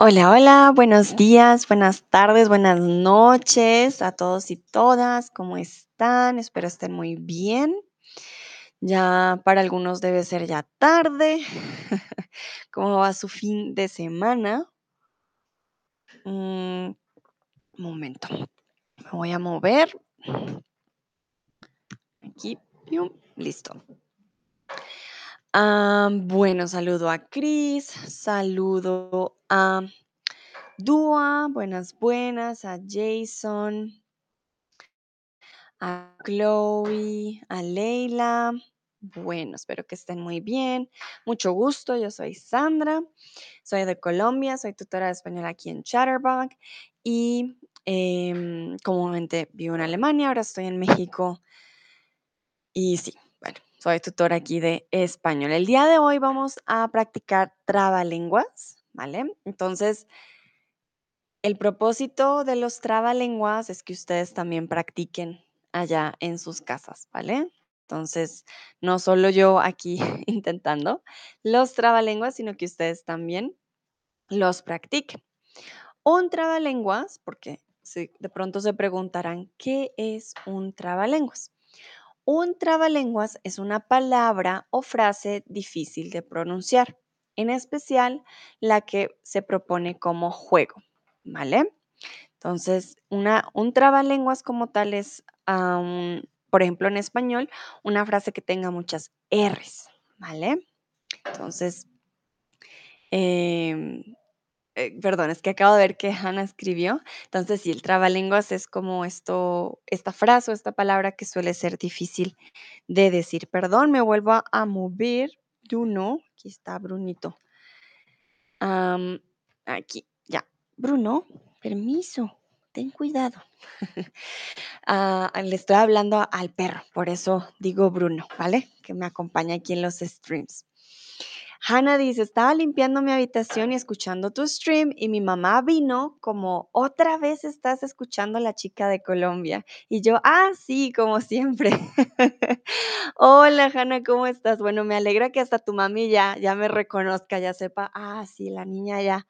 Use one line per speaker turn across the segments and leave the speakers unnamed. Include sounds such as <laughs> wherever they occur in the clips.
Hola, hola, buenos días, buenas tardes, buenas noches a todos y todas. ¿Cómo están? Espero estén muy bien. Ya para algunos debe ser ya tarde. <laughs> ¿Cómo va su fin de semana? Un momento. Me voy a mover. Aquí. Listo. Ah, bueno, saludo a Chris, saludo a Dua, buenas, buenas, a Jason, a Chloe, a Leila. Bueno, espero que estén muy bien. Mucho gusto, yo soy Sandra, soy de Colombia, soy tutora de español aquí en Chatterbug y em, comúnmente vivo en Alemania, ahora estoy en México y sí, soy tutora aquí de español. El día de hoy vamos a practicar trabalenguas, ¿vale? Entonces, el propósito de los trabalenguas es que ustedes también practiquen allá en sus casas, ¿vale? Entonces, no solo yo aquí <laughs> intentando los trabalenguas, sino que ustedes también los practiquen. Un trabalenguas, porque de pronto se preguntarán, ¿qué es un trabalenguas? Un trabalenguas es una palabra o frase difícil de pronunciar, en especial la que se propone como juego, ¿vale? Entonces, un trabalenguas como tal es, ah, por ejemplo, en español, una frase que tenga muchas R's, ¿vale? Entonces, em, eh, perdón, es que acabo de ver que Hannah escribió. Entonces, sí, el trabalenguas es como esto, esta frase o esta palabra que suele ser difícil de decir. Perdón, me vuelvo a, mover. Bruno, aquí está Brunito. Aquí, ya. Bruno, permiso, ten cuidado. <laughs> Ah, le estoy hablando al perro, por eso digo Bruno, ¿vale? Que me acompaña aquí en los streams. Hannah dice, estaba limpiando mi habitación y escuchando tu stream y mi mamá vino como, otra vez estás escuchando a la chica de Colombia. Y yo, ah, sí, como siempre. <laughs> Hola, Hannah, ¿cómo estás? Bueno, me alegra que hasta tu mami ya, ya me reconozca, ya sepa, ah, sí, la niña ya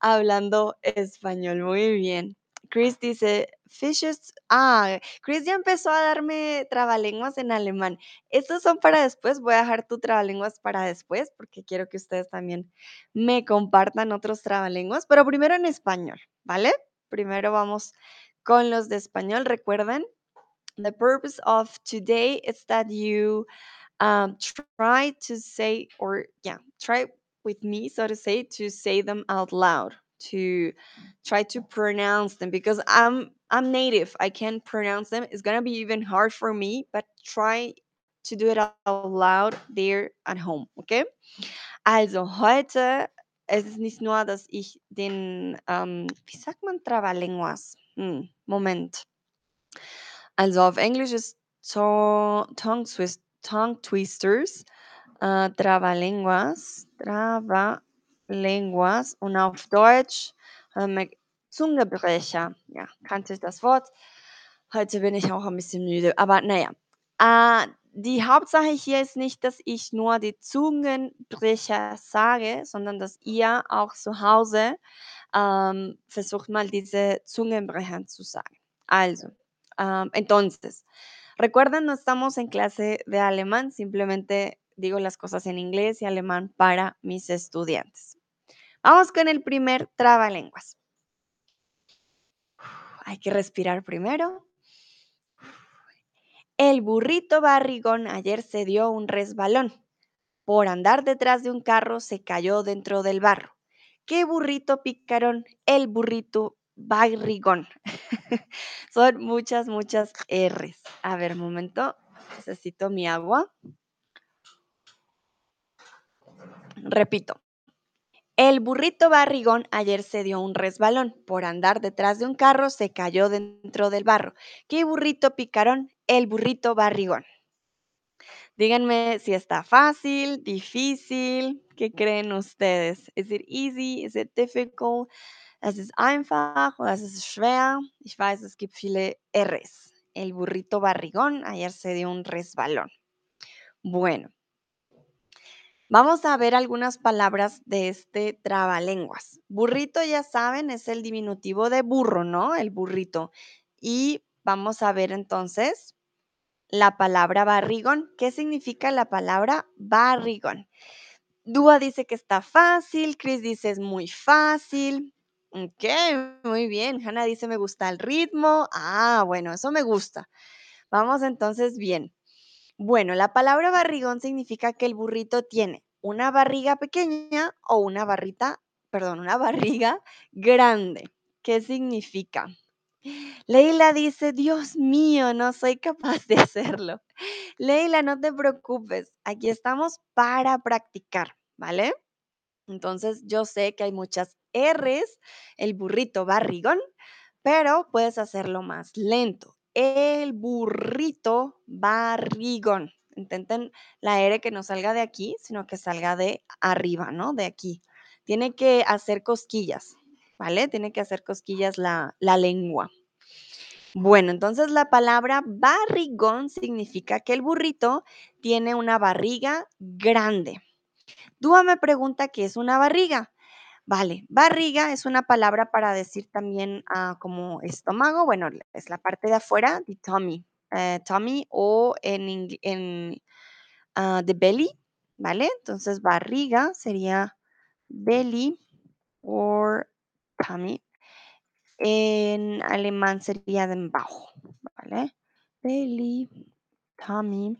hablando español. Muy bien. Chris dice, fishes, ah, Chris ya empezó a darme trabalenguas en alemán. Estos son para después, voy a dejar tu trabalenguas para después porque quiero que ustedes también me compartan otros trabalenguas, pero primero en español, ¿vale? Primero vamos con los de español. Recuerden, the purpose of today is that you um, try to say, or yeah, try with me, so to say, to say them out loud, to try to pronounce them because I'm I'm native. I can pronounce them. It's gonna be even hard for me, but try to do it out loud there at home, okay? Also heute es ist nicht nur, dass ich den, ähm, wie sagt man Trabalenguas? Hm, Moment. Also auf Englisch ist to Tongue, twist, tongue Twisters, äh, Trabalenguas, Trabalenguas und auf Deutsch ähm, Zungebrecher. Ja, kannte ich das Wort. Heute bin ich auch ein bisschen müde, aber naja. Äh, die Hauptsache hier ist nicht, dass ich nur die Zungenbrecher sage, sondern dass ihr auch zu Hause ähm, versucht mal diese Zungenbrecher zu sagen. Also, Am, entonces, recuerden, no estamos en clase de alemán, simplemente digo las cosas en inglés y alemán para mis estudiantes. Vamos con el primer trabalenguas. Hay que respirar primero. El burrito barrigón ayer se dio un resbalón. Por andar detrás de un carro se cayó dentro del barro. ¿Qué burrito picarón? El burrito barrigón. <laughs> Son muchas, muchas R's. A ver, momento. Necesito mi agua. Repito. El burrito barrigón ayer se dio un resbalón. Por andar detrás de un carro se cayó dentro del barro. ¿Qué burrito picarón? El burrito barrigón. Díganme si está fácil, difícil. ¿Qué creen ustedes? ¿Es it easy? ¿Es it difficult? ¿Es es einfach oder es ist schwer? Ich weiß, es gibt viele R's. El burrito barrigón ayer se dio un resbalón. Bueno, Vamos a ver algunas palabras de este trabalenguas. Burrito, ya saben, es el diminutivo de burro, ¿no? El burrito. Y vamos a ver entonces la palabra barrigón. ¿Qué significa la palabra barrigón? Dúa dice que está fácil, Chris dice es muy fácil. Ok, muy bien. Hannah dice me gusta el ritmo. Ah, bueno, eso me gusta. Vamos entonces bien. Bueno, la palabra barrigón significa que el burrito tiene una barriga pequeña o una barrita, perdón, una <laughs> barriga grande. ¿Qué significa? Leila dice, Dios mío, no soy capaz de hacerlo. Leila, no te preocupes, aquí estamos para practicar, ¿vale? Entonces yo sé que hay muchas R's, el burrito barrigón, pero puedes hacerlo más lento. El burrito barrigón. Intenten la R que no salga de aquí, sino que salga de arriba, ¿no? De aquí. Tiene que hacer cosquillas, ¿vale? Tiene que hacer cosquillas la, la lengua. Bueno, entonces la palabra barrigón significa que el burrito tiene una barriga grande. Dúa me pregunta qué es una barriga. Vale, barriga es una palabra para decir también ah, como estómago, bueno, es la parte de afuera, de tummy, eh, tummy o en, en uh, the belly, ¿vale? Entonces barriga sería belly o tummy. En alemán sería den Bauch, ¿vale? Belly, tummy.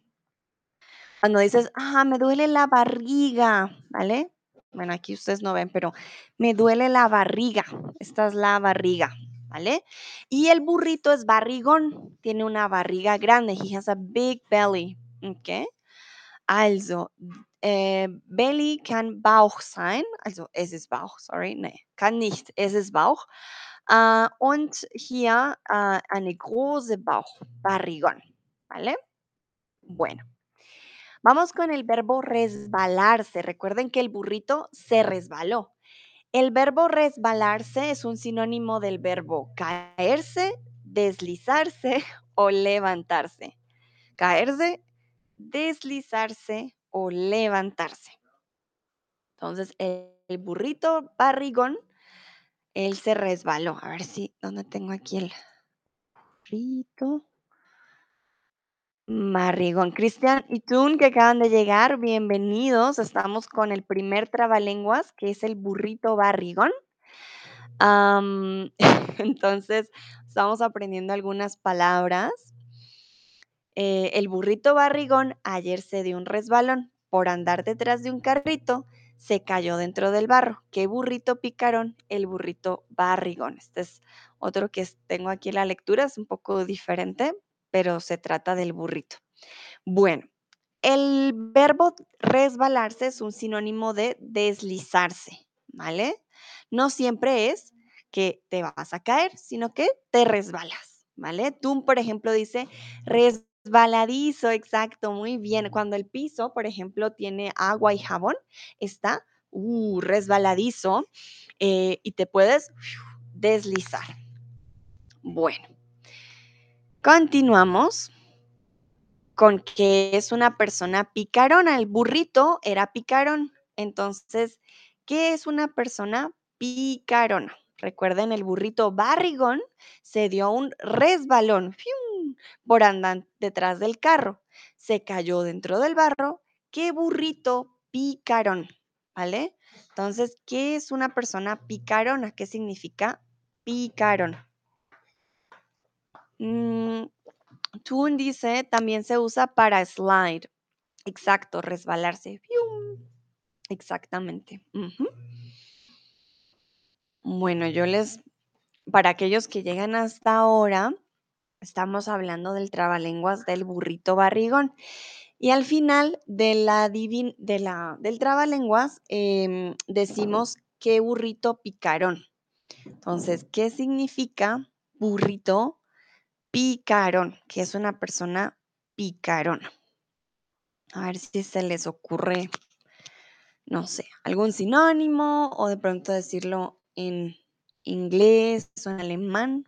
Cuando dices, ah, me duele la barriga, ¿vale? Bueno, aquí ustedes no ven, pero me duele la barriga. Esta es la barriga, ¿vale? Y el burrito es barrigón. Tiene una barriga grande. He has a big belly. ¿Ok? Also, äh, Belly kann Bauch sein. Also, es ist Bauch, sorry. Nee, kann nicht. Es ist Bauch. Äh, und hier äh, eine große Bauch, barrigón, ¿vale? Bueno, vamos con el verbo resbalarse. Recuerden que el burrito se resbaló. El verbo resbalarse es un sinónimo del verbo caerse, deslizarse <laughs> o levantarse. Caerse, deslizarse o levantarse. Entonces, el, burrito barrigón él se resbaló. A ver si, ¿dónde tengo aquí el burrito? Marrigón. Cristian y Tun, que acaban de llegar, bienvenidos. Estamos con el primer trabalenguas, que es el burrito barrigón. <laughs> entonces, estamos aprendiendo algunas palabras. Eh, el burrito barrigón ayer se dio un resbalón por andar detrás de un carrito se cayó dentro del barro. ¿Qué burrito picarón? El burrito barrigón. Este es otro que tengo aquí en la lectura, es un poco diferente, pero se trata del burrito. Bueno, el verbo resbalarse es un sinónimo de deslizarse, ¿vale? No siempre es que te vas a caer, sino que te resbalas, ¿vale? Tú, por ejemplo, dice resbaladizo, exacto, muy bien. Cuando el piso, por ejemplo, tiene agua y jabón, está uh, resbaladizo eh, y te puedes deslizar. Bueno, continuamos con que es una persona picarona. El burrito era picarón. Entonces, ¿qué es una persona picarona? Recuerden, el burrito barrigón se dio un resbalón por andar detrás del carro. Se cayó dentro del barro. ¿Qué burrito picarón? ¿Vale? Entonces, ¿qué es una persona picarona? ¿Qué significa picarón? Mm, dice, también se usa para slide. Exacto, resbalarse. Exactamente. Bueno, yo les, para aquellos que llegan hasta ahora, estamos hablando del trabalenguas del burrito barrigón. Y al final de la, de la del trabalenguas em, decimos qué burrito picarón. Entonces, ¿qué significa burrito picarón? Que es una persona picarona. A ver si se les ocurre, no sé, algún sinónimo o de pronto decirlo en inglés o en alemán.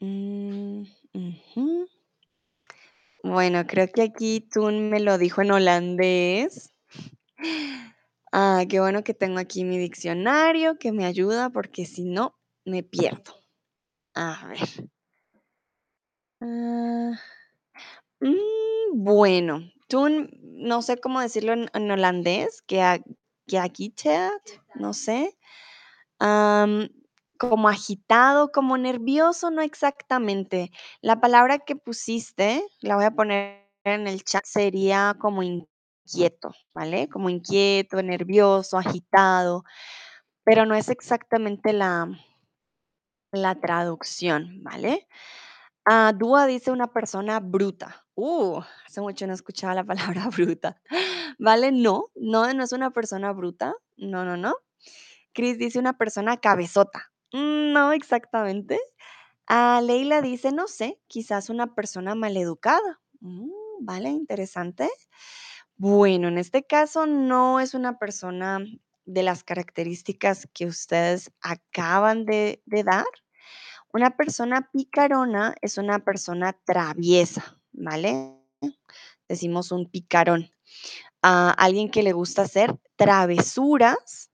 Mm, Bueno, creo que aquí Tun me lo dijo en holandés. Ah, qué bueno que tengo aquí mi diccionario que me ayuda porque si no, me pierdo. A ver. Ah, mm, bueno, Tun, no sé cómo decirlo en, holandés, que geagiteerd, no sé. Como agitado, como nervioso, no exactamente. La palabra que pusiste, la voy a poner en el chat, sería como inquieto, ¿vale? Como inquieto, nervioso, agitado, pero no es exactamente la, la traducción, ¿vale? Ah, Dúa dice una persona bruta. Uh, hace mucho no escuchaba la <laughs> palabra bruta. ¿Vale? No, no, no es una persona bruta. No, no, no. Chris dice una persona cabezota. Mm, No exactamente. Ah, Leila dice, no sé, quizás una persona maleducada. Mm, vale, interesante. Bueno, en este caso no es una persona de las características que ustedes acaban de, de dar. Una persona picarona es una persona traviesa, ¿vale? Decimos un picarón. A alguien que le gusta hacer travesuras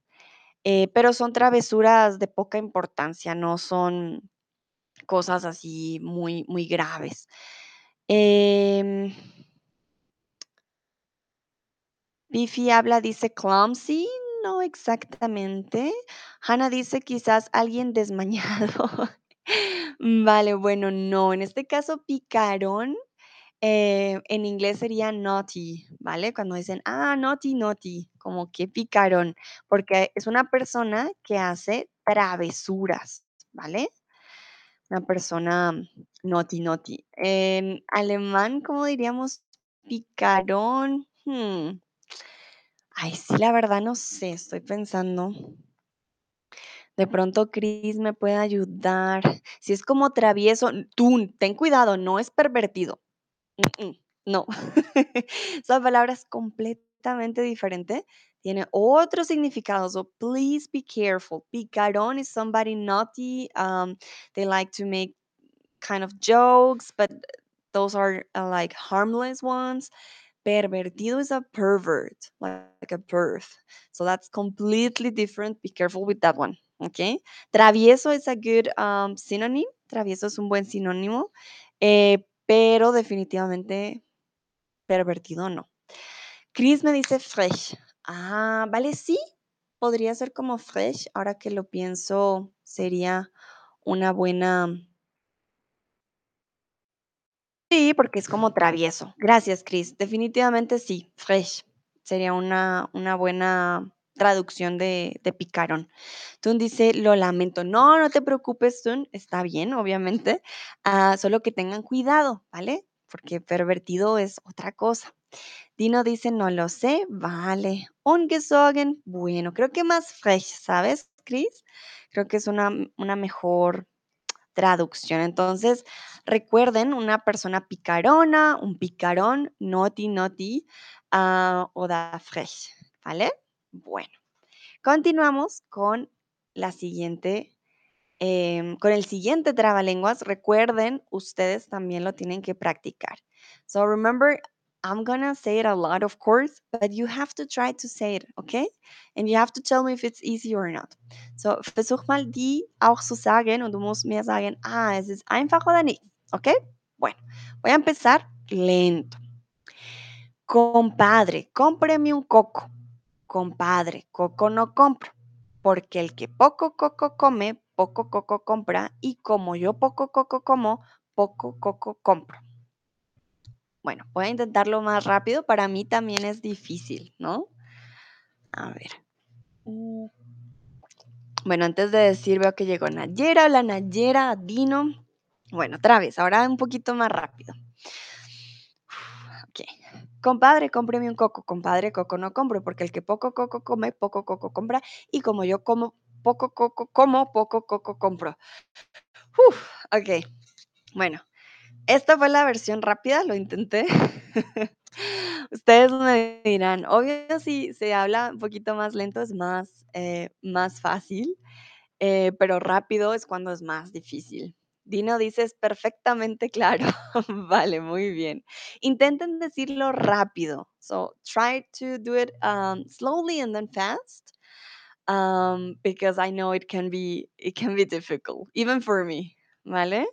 eh, pero son travesuras de poca importancia, no son cosas así muy, muy graves. Em, Bifi habla, dice clumsy, no exactamente. Hannah dice quizás alguien desmañado. <laughs> Vale, bueno, no. En este caso, picarón eh, en inglés sería naughty, ¿vale? Cuando dicen, ah, naughty, naughty, como que picarón, porque es una persona que hace travesuras, ¿vale? Una persona naughty, naughty. En alemán, ¿cómo diríamos picarón? Hmm, Ay, sí, la verdad no sé, estoy pensando. De pronto Chris me puede ayudar. Si es como travieso, tú ten cuidado, no es pervertido. Mm, mm, no. <laughs> Esa palabra es completamente diferente. Tiene otro significado. So please be careful. Picarón is somebody naughty. Um, they like to make kind of jokes, but those are uh, like harmless ones. Pervertido is a pervert, like a perv. So that's completely different. Be careful with that one. Okay. Travieso is a good um, synonym. Travieso es un buen sinónimo. Eh, pero definitivamente pervertido no. Chris me dice fresh. Ah, vale, sí. Podría ser como fresh. Ahora que lo pienso, sería una buena Sí, porque es como travieso. Gracias, Chris. Definitivamente sí, fresh. Sería una, una buena traducción de, picarón. Tun dice, lo lamento. No, no te preocupes, Tun. Está bien, obviamente. Ah, solo que tengan cuidado, ¿vale? Porque pervertido es otra cosa. Dino dice, no lo sé. Vale. Ungesorgen. Bueno, creo que más fresh, ¿sabes, Chris? Creo que es una, una mejor traducción. Entonces, recuerden, una persona picarona, un picarón, naughty, naughty, ah, o da fresh, ¿vale? Bueno, continuamos con la siguiente Em, con el siguiente trabalenguas, recuerden, ustedes también lo tienen que practicar. So remember, I'm gonna say it a lot, of course, but you have to try to say it, okay? And you have to tell me if it's easy or not. So, versuch mal die auch zu sagen und du musst mir sagen, ah, es ist einfach oder nicht, okay? Bueno, voy a empezar lento. Compadre, cómpreme un coco. Compadre, coco no compro, porque el que poco coco come, poco coco compra, y como yo poco coco como, poco coco compro. Bueno, voy a intentarlo más rápido, para mí también es difícil, ¿no? A ver. Mm. Bueno, antes de decir, veo que llegó Nayera. Hola Nayera, Dino. Bueno, otra vez, ahora un poquito más rápido. Ok. Compadre, cómpreme un coco. Compadre, coco no compro, porque el que poco coco come, poco coco compra. Y como yo como poco coco como, poco coco compro. Uf, ok. Bueno, esta fue la versión rápida, lo intenté. <laughs> Ustedes me dirán, obvio si se habla un poquito más lento es más, eh, más fácil, eh, pero rápido es cuando es más difícil. Dino dices perfectamente claro. <laughs> Vale, muy bien. Intenten decirlo rápido. So try to do it um, slowly and then fast. Um, because I know it can be it can be difficult, even for me. ¿Vale?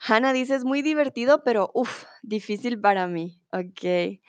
Hannah dice es muy divertido, pero uff, difícil para mí. Ok.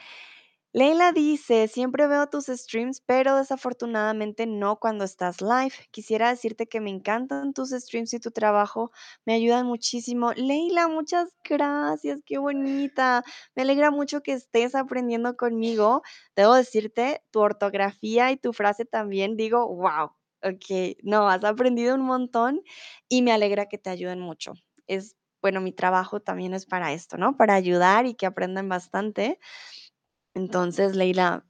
Leila dice, siempre veo tus streams, pero desafortunadamente no cuando estás live. Quisiera decirte que me encantan tus streams y tu trabajo, me ayudan muchísimo. Leila, muchas gracias, qué bonita. Me alegra mucho que estés aprendiendo conmigo. Debo decirte, tu ortografía y tu frase también, digo, wow, ok, no, has aprendido un montón y me alegra que te ayuden mucho. Es, bueno, mi trabajo también es para esto, ¿no? Para ayudar y que aprendan bastante. Entonces, Leila,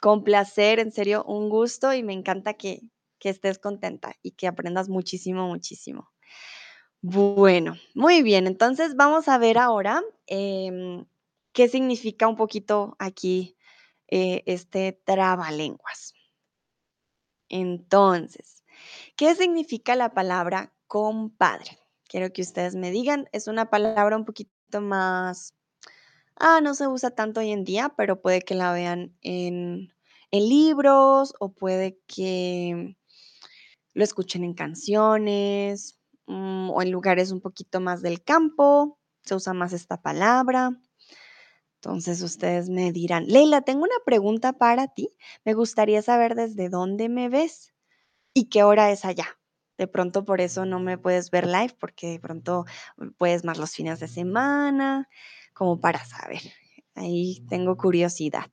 con placer, en serio, un gusto y me encanta que, que estés contenta y que aprendas muchísimo, muchísimo. Bueno, muy bien, entonces vamos a ver ahora em, qué significa un poquito aquí eh, este trabalenguas. Entonces, ¿qué significa la palabra compadre? Quiero que ustedes me digan, es una palabra un poquito más Ah, no se usa tanto hoy en día, pero puede que la vean en, en libros o puede que lo escuchen en canciones mm, o en lugares un poquito más del campo. Se usa más esta palabra. Entonces ustedes me dirán, Leila, tengo una pregunta para ti. Me gustaría saber desde dónde me ves y qué hora es allá. De pronto por eso no me puedes ver live porque de pronto puedes más los fines de semana, como para saber. Ahí tengo curiosidad.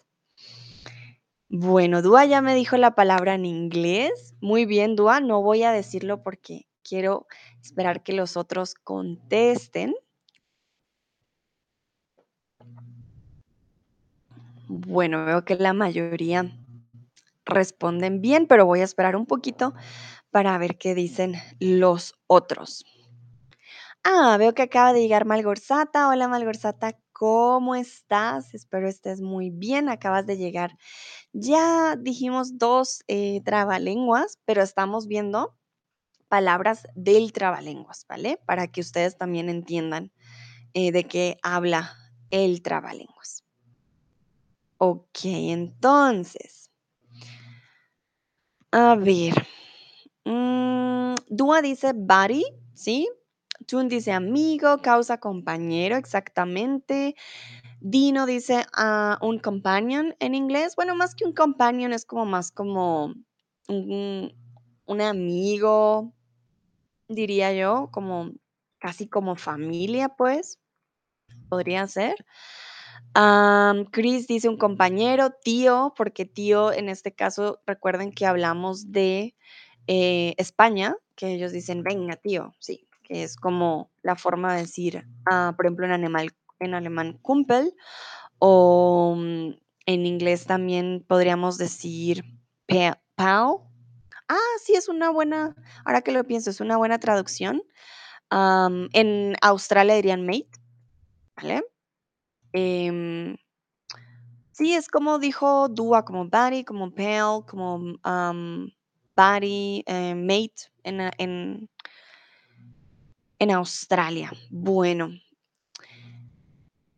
Bueno, Dúa ya me dijo la palabra en inglés. Muy bien, Dúa, no voy a decirlo porque quiero esperar que los otros contesten. Bueno, veo que la mayoría responden bien, pero voy a esperar un poquito para ver qué dicen los otros. Ah, veo que acaba de llegar Malgorzata. Hola Malgorzata, ¿cómo estás? Espero estés muy bien. Acabas de llegar. Ya dijimos dos eh, trabalenguas, pero estamos viendo palabras del trabalenguas, ¿vale? Para que ustedes también entiendan eh, de qué habla el trabalenguas. Ok, entonces. A ver. Mm, Dúa dice body, ¿sí? Tun dice amigo, causa compañero, exactamente. Dino dice ah, un companion en inglés. Bueno, más que un companion es como más como un, amigo, diría yo, como casi como familia, pues, podría ser. Chris dice un compañero, tío, porque tío en este caso, recuerden que hablamos de eh, España, que ellos dicen, venga, tío, sí, que es como la forma de decir, ah, por ejemplo, en, animal, en alemán, kumpel, o mm, en inglés también podríamos decir pal. Ah, sí, es una buena, ahora que lo pienso, es una buena traducción. En Australia dirían mate, ¿vale? Em, sí, es como dijo Dua, como buddy, como pal, como am, buddy, eh, mate en, en, en Australia. Bueno,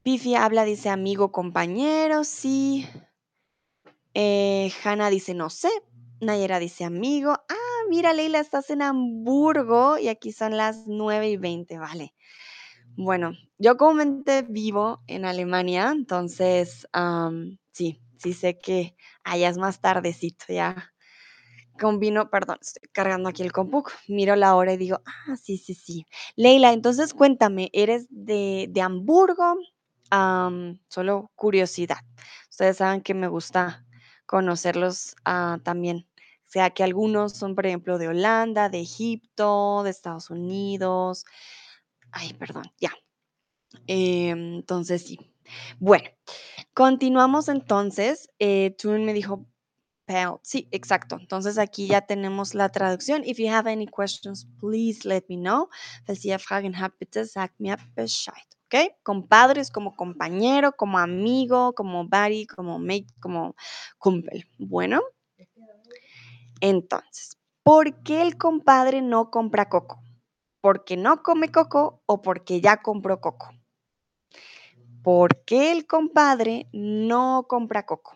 Pifi habla, dice amigo, compañero, sí. Eh, Hanna dice no sé. Nayera dice amigo. Ah, mira, Leila, estás en Hamburgo y aquí son las 9 y 20, vale. Bueno, yo comúnmente vivo en Alemania, entonces sí, sí sé que allá es más tardecito, ya combino, perdón, estoy cargando aquí el compu, miro la hora y digo, ah, sí, sí, sí. Leila, entonces cuéntame, ¿eres de, de Hamburgo? Am, solo curiosidad. Ustedes saben que me gusta conocerlos ah, también. O sea, que algunos son, por ejemplo, de Holanda, de Egipto, de Estados Unidos. Ay, perdón, ya. Em, entonces, sí. Bueno, continuamos entonces. Eh, Tune me dijo Pal. Sí, exacto. Entonces aquí ya tenemos la traducción. If you have any questions, please let me know. Falls Fragen habt, bitte mir Bescheid. ¿Ok? Compadre es como compañero, como amigo, como buddy, como mate, como kumpel. Bueno, entonces, ¿por qué el compadre no compra coco? porque no come coco o porque ya compró coco. ¿Por qué el compadre no compra coco?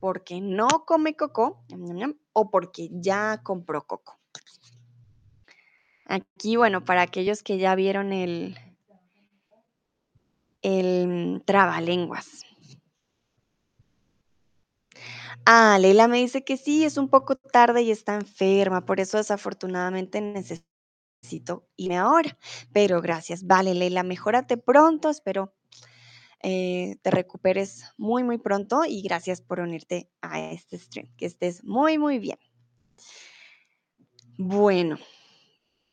¿Porque no come coco o porque ya compró coco? Aquí, bueno, para aquellos que ya vieron el, el trabalenguas. Ah, Leila me dice que sí, es un poco tarde y está enferma, por eso desafortunadamente necesito irme ahora. Pero gracias, vale, Leila, mejórate pronto, espero eh, te recuperes muy, muy pronto y gracias por unirte a este stream. Que estés muy, muy bien. Bueno,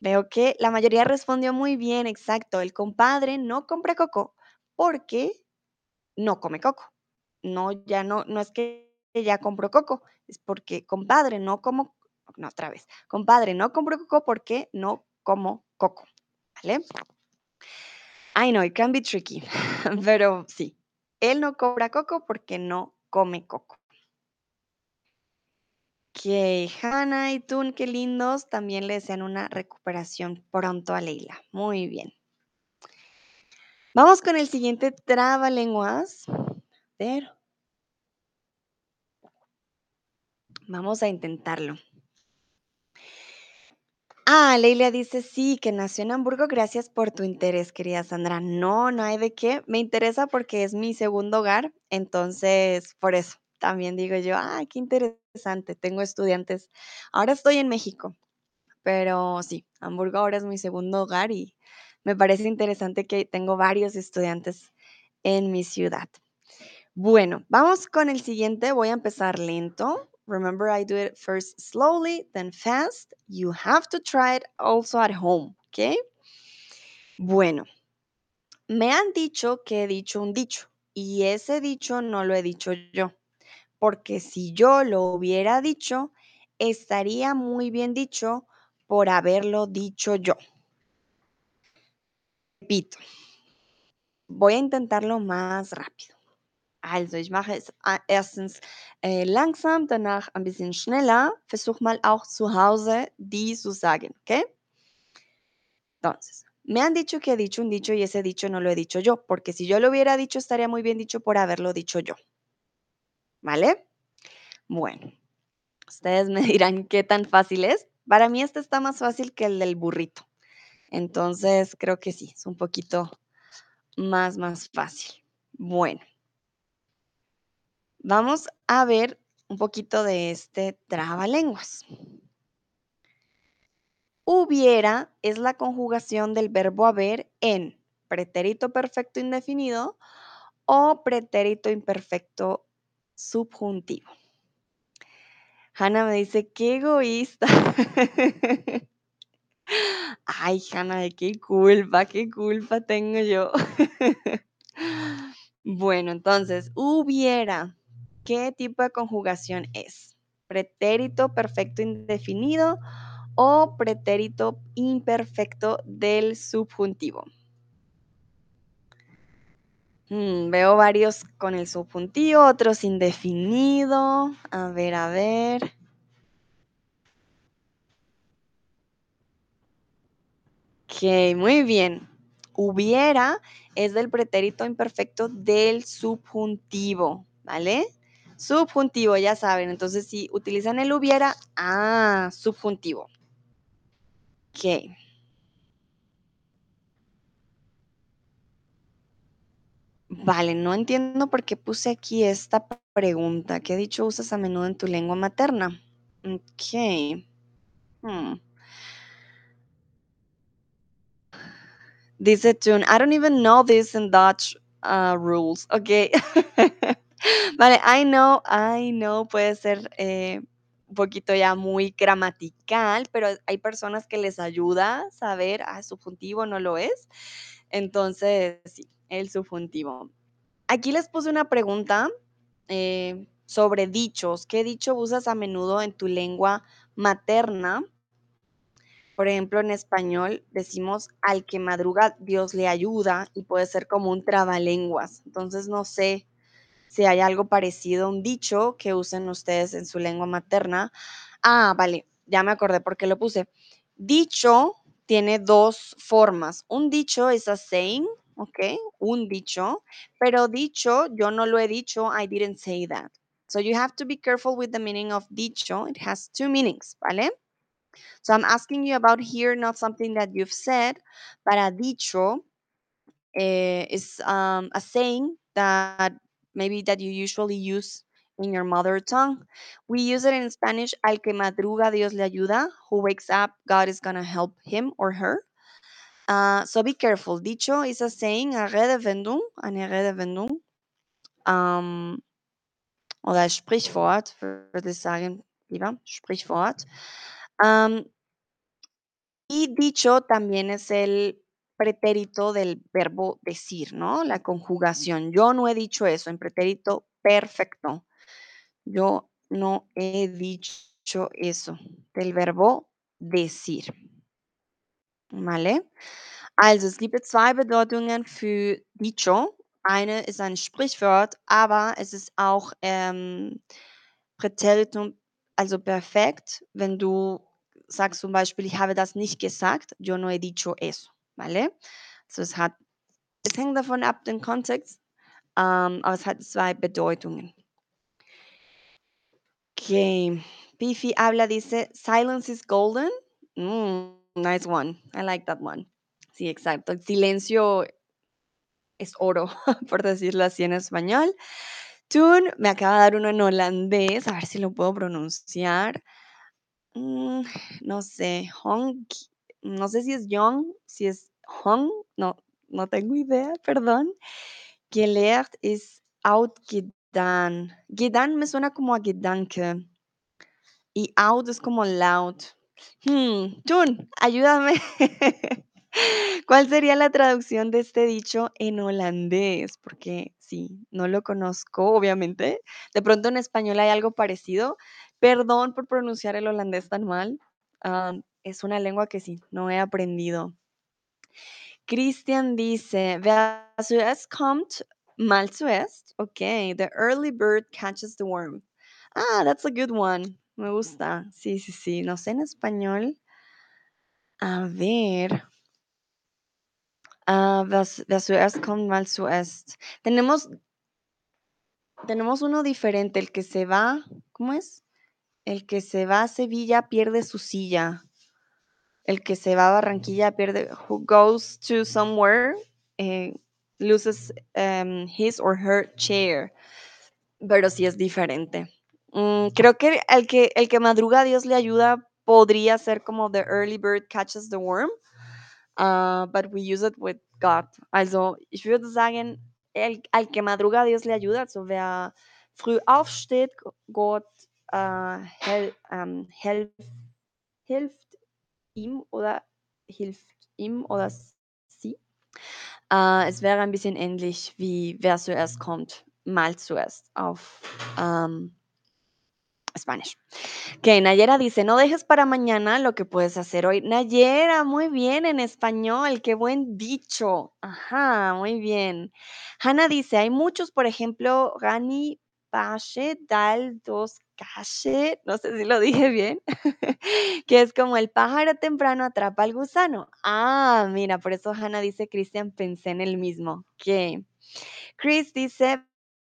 veo que la mayoría respondió muy bien, exacto. El compadre no compra coco porque no come coco. No, ya no, no es que ya compró coco, es porque compadre no como, no, otra vez, compadre no compro coco porque no como coco, ¿vale? I know, it can be tricky, <laughs> pero sí, él no cobra coco porque no come coco. Que Hannah y Tun, qué lindos, también le desean una recuperación pronto a Leila. Muy bien. Vamos con el siguiente trabalenguas. A ver. Vamos a intentarlo. Ah, Leila dice, sí, que nació en Hamburgo. Gracias por tu interés, querida Sandra. No, no hay de qué. Me interesa porque es mi segundo hogar. Entonces, por eso también digo yo, ah, qué interesante. Tengo estudiantes. Ahora estoy en México, pero sí, Hamburgo ahora es mi segundo hogar y me parece interesante que tengo varios estudiantes en mi ciudad. Bueno, vamos con el siguiente. Voy a empezar lento. Remember, I do it first slowly, then fast. You have to try it also at home, ¿ok? Bueno, me han dicho que he dicho un dicho y ese dicho no lo he dicho yo, porque si yo lo hubiera dicho, estaría muy bien dicho por haberlo dicho yo. Repito, voy a intentarlo más rápido. Also, ich mache es erstens äh, langsam, danach ein bisschen schneller. Versuch mal auch zu Hause die zu sagen, ¿ok? Entonces, me han dicho que he dicho un dicho y ese dicho no lo he dicho yo, porque si yo lo hubiera dicho estaría muy bien dicho por haberlo dicho yo. ¿Vale? Bueno, ustedes me <laughs> dirán qué tan fácil es. Para mí este está más fácil que el del burrito. Entonces, creo que sí, es un poquito más, más fácil. Bueno. Vamos a ver un poquito de este trabalenguas. Hubiera es la conjugación del verbo haber en pretérito perfecto indefinido o pretérito imperfecto subjuntivo. Hanna me dice, qué egoísta. <laughs> Ay, Hanna, qué culpa, qué culpa tengo yo. <laughs> bueno, entonces, hubiera ¿Qué tipo de conjugación es? ¿Pretérito perfecto indefinido o pretérito imperfecto del subjuntivo? Mm, veo varios con el subjuntivo, otros indefinido. A ver, a ver. Ok, muy bien. Hubiera es del pretérito imperfecto del subjuntivo, ¿vale? Subjuntivo, ya saben. Entonces, si utilizan el hubiera, ah, subjuntivo. Ok. Vale, no entiendo por qué puse aquí esta pregunta. ¿Qué dicho usas a menudo en tu lengua materna? Ok. Hmm. Dice Tune, I don't even know this in Dutch uh, rules. Ok. <laughs> Vale, I know, I know puede ser eh, un poquito ya muy gramatical, pero hay personas que les ayuda a saber, ah, subjuntivo no lo es. Entonces, sí, el subjuntivo. Aquí les puse una pregunta eh, sobre dichos. ¿Qué dicho usas a menudo en tu lengua materna? Por ejemplo, en español decimos al que madruga Dios le ayuda y puede ser como un trabalenguas. Entonces, no sé si hay algo parecido a un dicho que usen ustedes en su lengua materna. Ah, vale, ya me acordé por qué lo puse. Dicho tiene dos formas. Un dicho es a saying, ¿ok? Un dicho, pero dicho, yo no lo he dicho, I didn't say that. So you have to be careful with the meaning of dicho. It has two meanings, ¿vale? So I'm asking you about here, not something that you've said, but dicho uh, is um, a saying that maybe that you usually use in your mother tongue. We use it in Spanish, al que madruga Dios le ayuda, who wakes up, God is gonna help him or her. Uh, so be careful. Dicho is a saying, eine Redewendung, eine Redewendung, um, oder Sprichwort, würde ich sagen, lieber, Sprichwort. Um, y dicho también es el pretérito del verbo decir, ¿no? La conjugación. Yo no he dicho eso en pretérito perfecto. Yo no he dicho eso del verbo decir. ¿Vale? Also, es gibt zwei Bedeutungen für dicho. Eine ist ein Sprichwort, aber es ist auch ähm, Präteritum, also perfekt, wenn du sagst zum Beispiel, ich habe das nicht gesagt, yo no he dicho eso, ¿vale? Also es hat, es hängt davon ab, den Kontext, ähm, aber es Bedeutungen. Okay. Bifi habla, dice, silence is golden. Mm, nice one. I like that one. Sí, exacto. Silencio es oro, <laughs> por decirlo así en español. Tun me acaba de dar uno en holandés, a ver si lo puedo pronunciar. Mm, no sé, Hong, no sé si es Young, si es Hong, no, no tengo idea, <laughs> perdón. Gelehrt es outgedan. Gedan me suena como a Gedanke. Y out es como loud. Hmm, Tun, ayúdame. <laughs> ¿Cuál sería la traducción de este dicho en holandés? Porque sí, no lo conozco, obviamente. De pronto en español hay algo parecido. Perdón por pronunciar el holandés tan mal. Ah, es una lengua que sí, no he aprendido. Christian dice, wer zuerst kommt, mal zuerst. Ok, the early bird catches the worm. Ah, that's a good one. Me gusta. Sí, sí, sí. No sé en español. A ver. Ah, wer zuerst kommt, mal zuerst. Tenemos, tenemos uno diferente, el que se va, ¿cómo es? El que se va a Sevilla pierde su silla. El que se va a Barranquilla pierde, who goes to somewhere, eh, loses um, his or her chair. Pero sí es diferente. Mm, creo que el, que el que madruga Dios le ayuda podría ser como the early bird catches the worm. Uh, but we use it with God. Also, ich würde sagen, el, al que madruga Dios le ayuda. Also, wer früh aufsteht, Gott uh, hel, hilft ihm oder hilft ihm oder mhm. sie. Äh, es wäre ein bisschen ähnlich wie wer zuerst kommt, mal zuerst auf ähm, Spanish. Que Nayera dice, no dejes para mañana lo que puedes hacer hoy. Nayera, muy bien en español, qué buen dicho. Ajá, muy bien. Hanna dice, hay muchos, por ejemplo, Rani Pashe Dal 2 Kashet, no sé si lo dije bien, <laughs> que es como el pájaro temprano atrapa al gusano. Ah, mira, por eso Hannah dice, Christian, pensé en el mismo. Que Chris dice,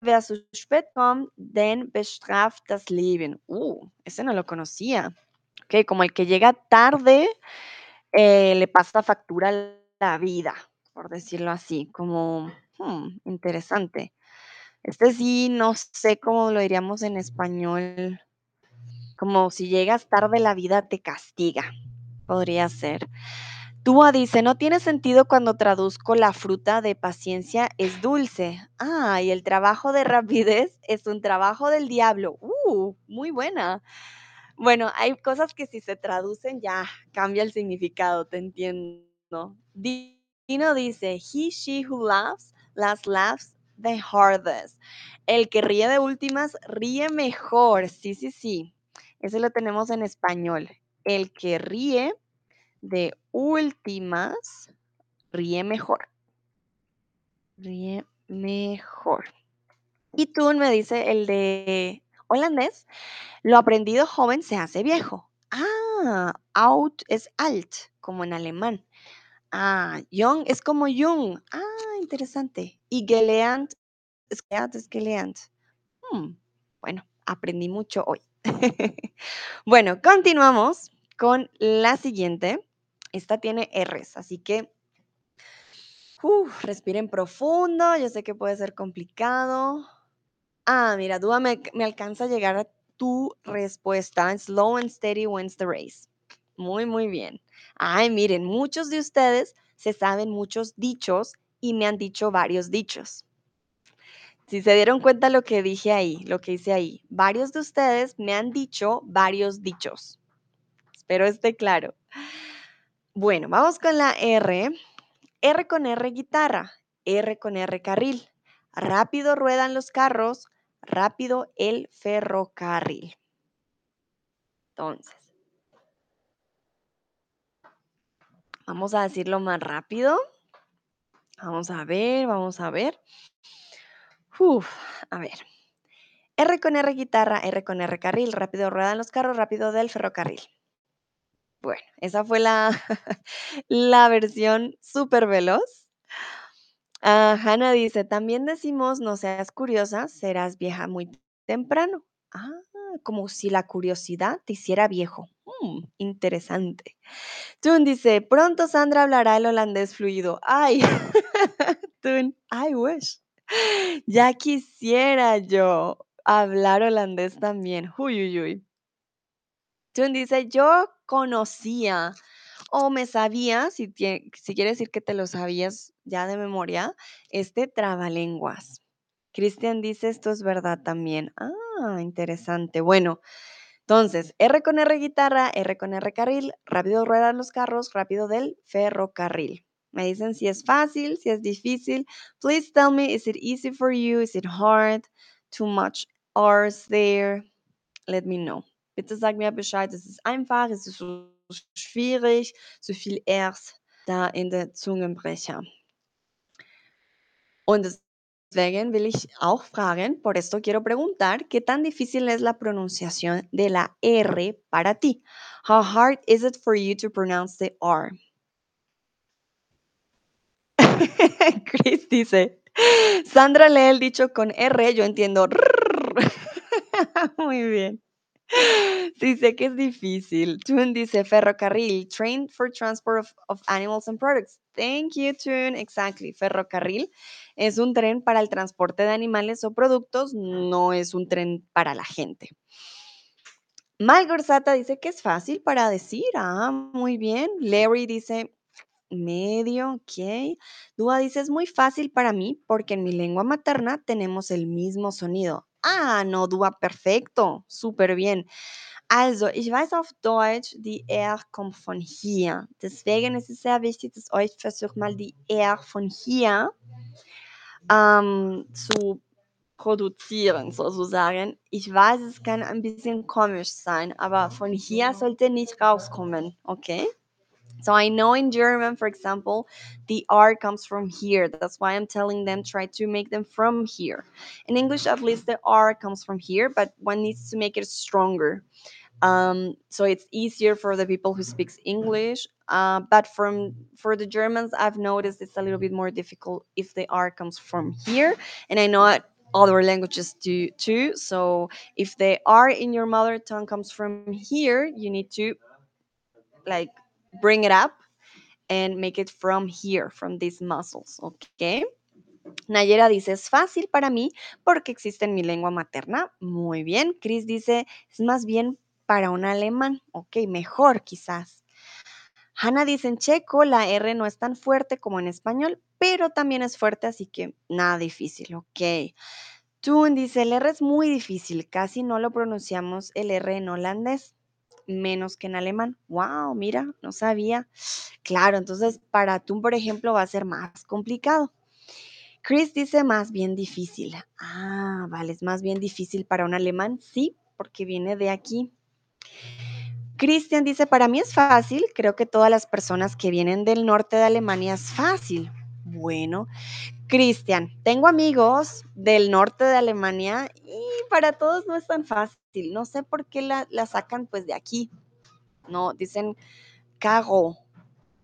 wer zu spät kommt, den bestraft das Leben. Uh, ese no lo conocía. Ok, como el que llega tarde, eh, le pasa factura la vida, por decirlo así, como hmm, interesante. Este sí, no sé cómo lo diríamos en español. Como si llegas tarde, la vida te castiga. Podría ser. Tua dice, no tiene sentido cuando traduzco la fruta de paciencia es dulce. Ah, y el trabajo de rapidez es un trabajo del diablo. Uh, muy buena. Bueno, hay cosas que si se traducen ya cambia el significado, te entiendo. Dino dice, he, she who laughs, last laughs the hardest. El que ríe de últimas, ríe mejor. Sí, sí, sí. Ese lo tenemos en español. El que ríe de últimas, ríe mejor. Ríe mejor. Y tú me dice el de holandés, lo aprendido joven se hace viejo. Ah, out es alt, como en alemán. Ah, young es como jung. Ah, interesante. Y gelernt es gelernt. Hmm, bueno, aprendí mucho hoy. <laughs> bueno, continuamos con la siguiente. Esta tiene R's, así que uf, respiren profundo. Yo sé que puede ser complicado. Ah, mira, Dúa me, me alcanza a llegar a tu respuesta. Slow and steady wins the race. Muy, muy bien. Ay, miren, muchos de ustedes se saben muchos dichos y me han dicho varios dichos. Si se dieron cuenta lo que dije ahí, lo que hice ahí, varios de ustedes me han dicho varios dichos. Espero esté claro. Bueno, vamos con la R. R con R guitarra, R con R carril. Rápido ruedan los carros, rápido el ferrocarril. Entonces, vamos a decirlo más rápido. Vamos a ver, vamos a ver. Uf, a ver. R con R guitarra, R con R carril, rápido ruedan los carros, rápido del ferrocarril. Bueno, esa fue la, <laughs> la versión súper veloz. Ah, Hannah dice, también decimos, no seas curiosa, serás vieja muy temprano. Ah, como si la curiosidad te hiciera viejo. Mm, interesante. Tun dice, pronto Sandra hablará el holandés fluido. Ay, <laughs> Tun, I wish. Ya quisiera yo hablar holandés también. Uy, uy, uy. Tun dice, yo conocía o me sabía, si, si quiere decir que te lo sabías ya de memoria, este trabalenguas. Cristian dice, esto es verdad también. Ah, interesante. Bueno, entonces, R con R guitarra, R con R carril, rápido ruedan los carros, rápido del ferrocarril. Me dicen si es fácil, si es difícil. Please tell me, is it easy for you? Is it hard? Too much R's there? Let me know. Bitte sag mir Bescheid, ist es einfach, ist es so schwierig, so viel R's da in der Zungenbrecher. Und deswegen will ich auch fragen, por esto quiero preguntar, ¿qué tan difícil es la pronunciación de la R para ti? How hard is it for you to pronounce the R? <laughs> Chris dice, Sandra lee el dicho con R, yo entiendo. <laughs> Muy bien. Sí, sé que es difícil. Tune dice ferrocarril, train for transport of, animals and products. Thank you, Tune. Exactly. Ferrocarril es un tren para el transporte de animales o productos, no es un tren para la gente. Malgorzata dice que es fácil para decir. Ah, muy bien. Larry dice medio, ok. Dúa dice es muy fácil para mí porque en mi lengua materna tenemos el mismo sonido. Ah, no, Dua, perfecto, súper bien. Also, ich weiß auf Deutsch, die R kommt von hier. Deswegen ist es sehr wichtig, dass euch versucht mal die R von hier ähm, zu produzieren, sozusagen. Ich weiß, es kann ein bisschen komisch sein, aber von hier sollte nicht rauskommen, okay? So I know in German, for example, the R comes from here. That's why I'm telling them try to make them from here. In English, at least the R comes from here, but one needs to make it stronger. Um, so it's easier for the people who speaks English. Uh, but from for the Germans, I've noticed it's a little bit more difficult if the R comes from here. And I know other languages do too. So if the R in your mother tongue comes from here, you need to like bring it up and make it from here, from these muscles, ¿ok? Nayera dice, es fácil para mí porque existe en mi lengua materna. Muy bien. Chris dice, es más bien para un alemán. Ok, mejor quizás. Hanna dice, en checo la R no es tan fuerte como en español, pero también es fuerte, así que nada difícil. Ok. Tun dice, el R es muy difícil, casi no lo pronunciamos el R en holandés menos que en alemán. ¡Wow! Mira, no sabía. Claro, entonces para tú, por ejemplo, va a ser más complicado. Chris dice más bien difícil. Ah, vale, es más bien difícil para un alemán. Sí, porque viene de aquí. Christian dice, para mí es fácil. Creo que todas las personas que vienen del norte de Alemania es fácil. Bueno, Cristian, tengo amigos del norte de Alemania y para todos no es tan fácil. No sé por qué la, sacan pues de aquí. no, dicen carro,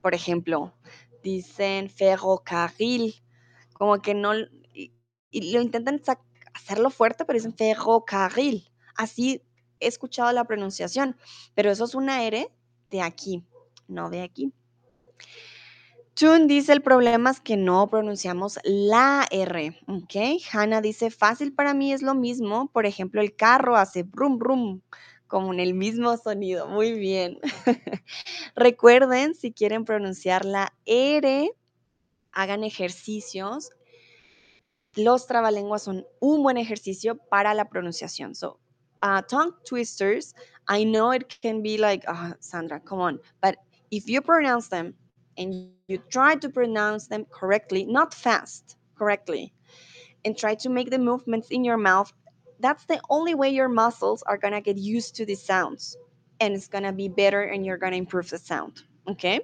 por ejemplo, dicen ferrocarril, como que no, y, y lo intentan hacerlo fuerte, pero dicen ferrocarril. Así he escuchado la pronunciación, pero eso es una R de aquí, no de aquí. Chun dice, el problema es que no pronunciamos la R, ¿ok? Hannah dice, fácil para mí es lo mismo. Por ejemplo, el carro hace brum, brum, como en el mismo sonido. Muy bien. <laughs> Recuerden, si quieren pronunciar la R, hagan ejercicios. Los trabalenguas son un buen ejercicio para la pronunciación. So, uh, tongue twisters, I know it can be like, uh, Sandra, come on. But if you pronounce them and you try to pronounce them correctly, not fast, correctly, and try to make the movements in your mouth, that's the only way your muscles are going to get used to these sounds and it's going to be better and you're going to improve the sound. Okay?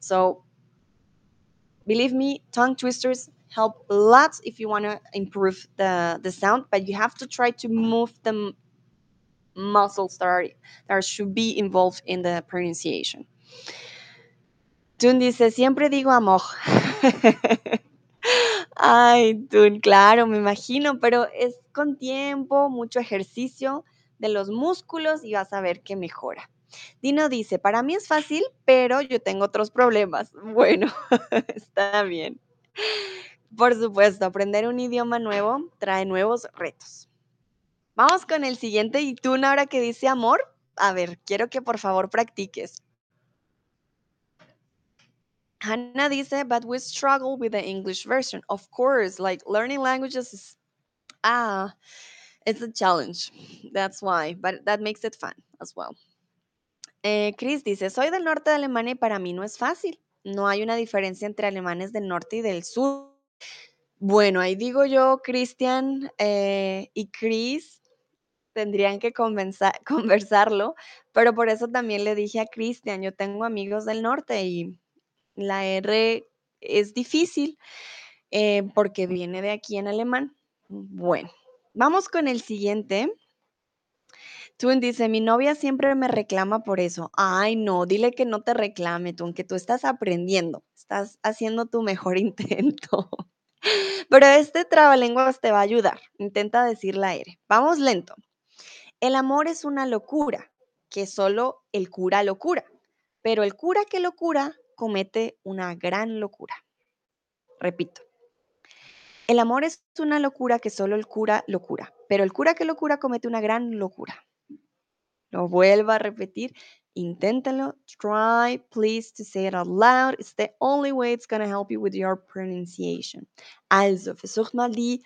So, believe me, tongue twisters help lots if you want to improve the, the sound, but you have to try to move the muscles that, are, that should be involved in the pronunciation. Tun dice, siempre digo amor. <laughs> Ay, Tun, claro, me imagino, pero es con tiempo, mucho ejercicio de los músculos y vas a ver que mejora. Dino dice, para mí es fácil, pero yo tengo otros problemas. <laughs> Bueno, <laughs> está bien. Por supuesto, aprender un idioma nuevo trae nuevos retos. Vamos con el siguiente y tú, ahora que dice amor, a ver, quiero que por favor practiques. Hannah dice, but we struggle with the English version. Of course, like learning languages is, ah, it's a challenge. That's why, but that makes it fun as well. Eh, Chris dice, soy del norte de Alemania y para mí no es fácil. No hay una diferencia entre alemanes del norte y del sur. Bueno, ahí digo yo, Cristian eh, y Chris tendrían que <laughs> conversarlo, pero por eso también le dije a Cristian, yo tengo amigos del norte y la R es difícil eh, porque viene de aquí en alemán. Bueno, vamos con el siguiente. Tun dice, mi novia siempre me reclama por eso. Ay, no, dile que no te reclame, Tun, que tú estás aprendiendo, estás haciendo tu mejor <laughs> intento. Pero este trabalenguas te va a ayudar. Intenta decir la R. Vamos lento. El amor es una locura, que solo el cura locura. Pero el cura que locura comete una gran locura. Repito. El amor es una locura que solo el cura locura. Pero el cura que locura comete una gran locura. Lo vuelvo a repetir. Inténtalo. Try, please, to say it out loud. It's the only way it's going to help you with your pronunciation. Also, versucht mal die,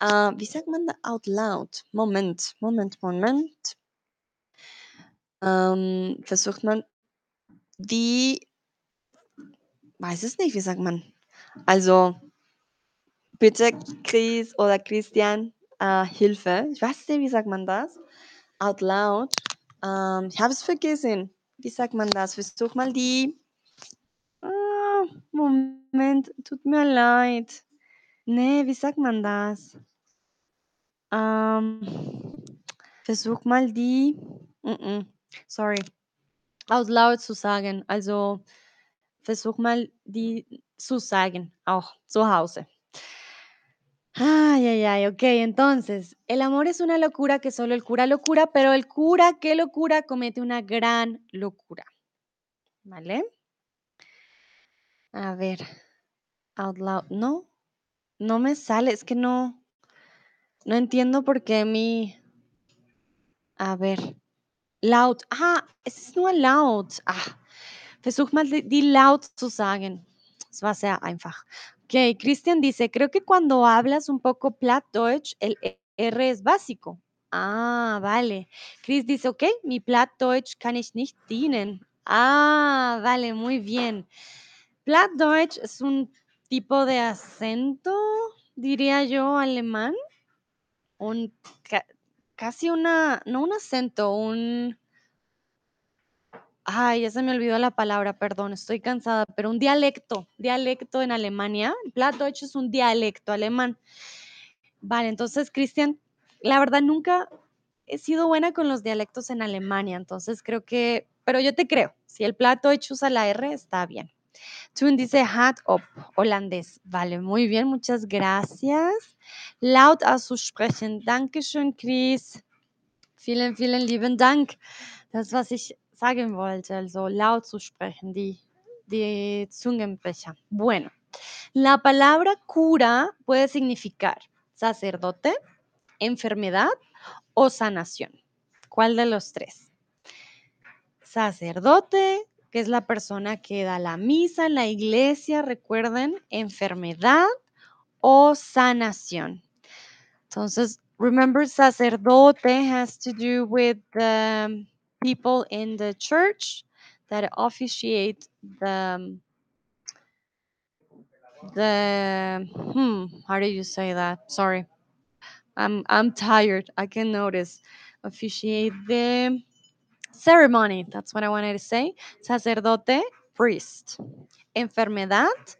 uh, wie out loud? Moment, Moment, Moment. Um, versucht man die, weiß es nicht, wie sagt man? Also, bitte, Chris oder Christian, uh, Hilfe. Ich weiß nicht, wie sagt man das? Out loud. Ähm, ich habe es vergessen. Wie sagt man das? Versuch mal die. Ah, Moment, tut mir leid. Nee, wie sagt man das? Ähm, versuch mal die. Mm -mm, sorry. Out loud zu sagen. Also, versuch mal die zu sagen, auch zu Hause. Ay, ay, ay, ok. Entonces, el amor es una locura que solo el cura locura, pero el cura, qué locura, comete una gran locura. ¿Vale? A ver, out loud. No, no me sale, es que no, no entiendo por qué mi... A ver, loud. Ah, es nur laut. Ah, versuch mal die, laut zu sagen. Es war sehr einfach. Ok, Christian dice, creo que cuando hablas un poco Plattdeutsch, el R es básico. Ah, vale. Chris dice, ok, mi Plattdeutsch kann ich nicht dienen. Ah, vale, muy bien. Plattdeutsch es un tipo de acento, diría yo, alemán. Un, casi una, no un acento, un... Ay, ya se me olvidó la palabra, perdón, estoy cansada, pero un dialecto, dialecto en Alemania. Plattdeutsch es un dialecto alemán. Vale, entonces, Cristian, la verdad nunca he sido buena con los dialectos en Alemania, entonces creo que pero yo te creo. Si el plato hecho usa la R, está bien. Tun dice hat op, holandés. Vale, muy bien, muchas gracias. Laut auszusprechen. Dankeschön, Chris. Vielen, vielen lieben Dank. Das, was ich sagen wollte, also laut zu sprechen, die, die Zungenbrecher. Bueno, la palabra cura puede significar sacerdote, enfermedad o sanación. ¿Cuál de los tres? Sacerdote, que es la persona que da la misa en la iglesia, recuerden, enfermedad o sanación. Entonces, remember, sacerdote has to do with the people in the church that officiate the the hmm how do you say that? Sorry. I'm i'm tired. I can notice. Officiate the ceremony. That's what i wanted to say. Sacerdote priest. Enfermedad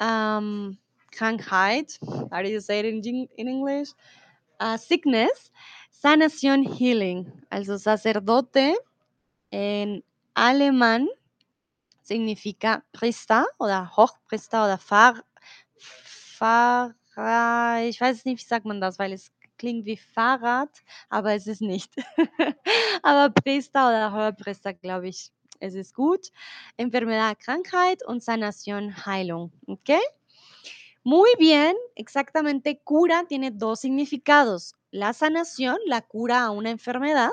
um krankheit how do you say it in, in english? Uh, sickness sanación healing also sacerdote en alemán significa Priester oder Hochpriester oder Pfarr, Pfarrer. Ich weiß nicht, wie sagt man das, weil es klingt wie Fahrrad, aber es ist nicht. <laughs> aber Priester oder Hochpriester, glaube ich, es ist gut. Enfermedad, Krankheit und Sanación, Heilung. ¿Ok? Muy bien, exactamente. Cura tiene dos significados. La sanación, la cura a una enfermedad,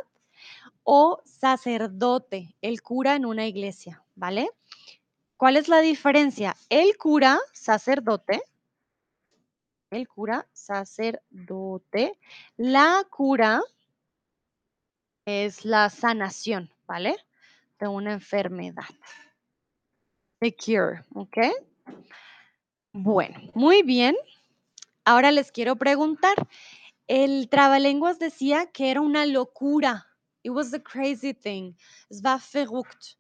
o sacerdote, el cura en una iglesia, ¿vale? ¿Cuál es la diferencia? El cura, sacerdote, el cura, sacerdote, la cura es la sanación, ¿vale? De una enfermedad. The cure, ¿ok? Bueno, muy bien. Ahora les quiero preguntar. El trabalenguas decía que era una locura. It was a crazy thing. Es war verrückt.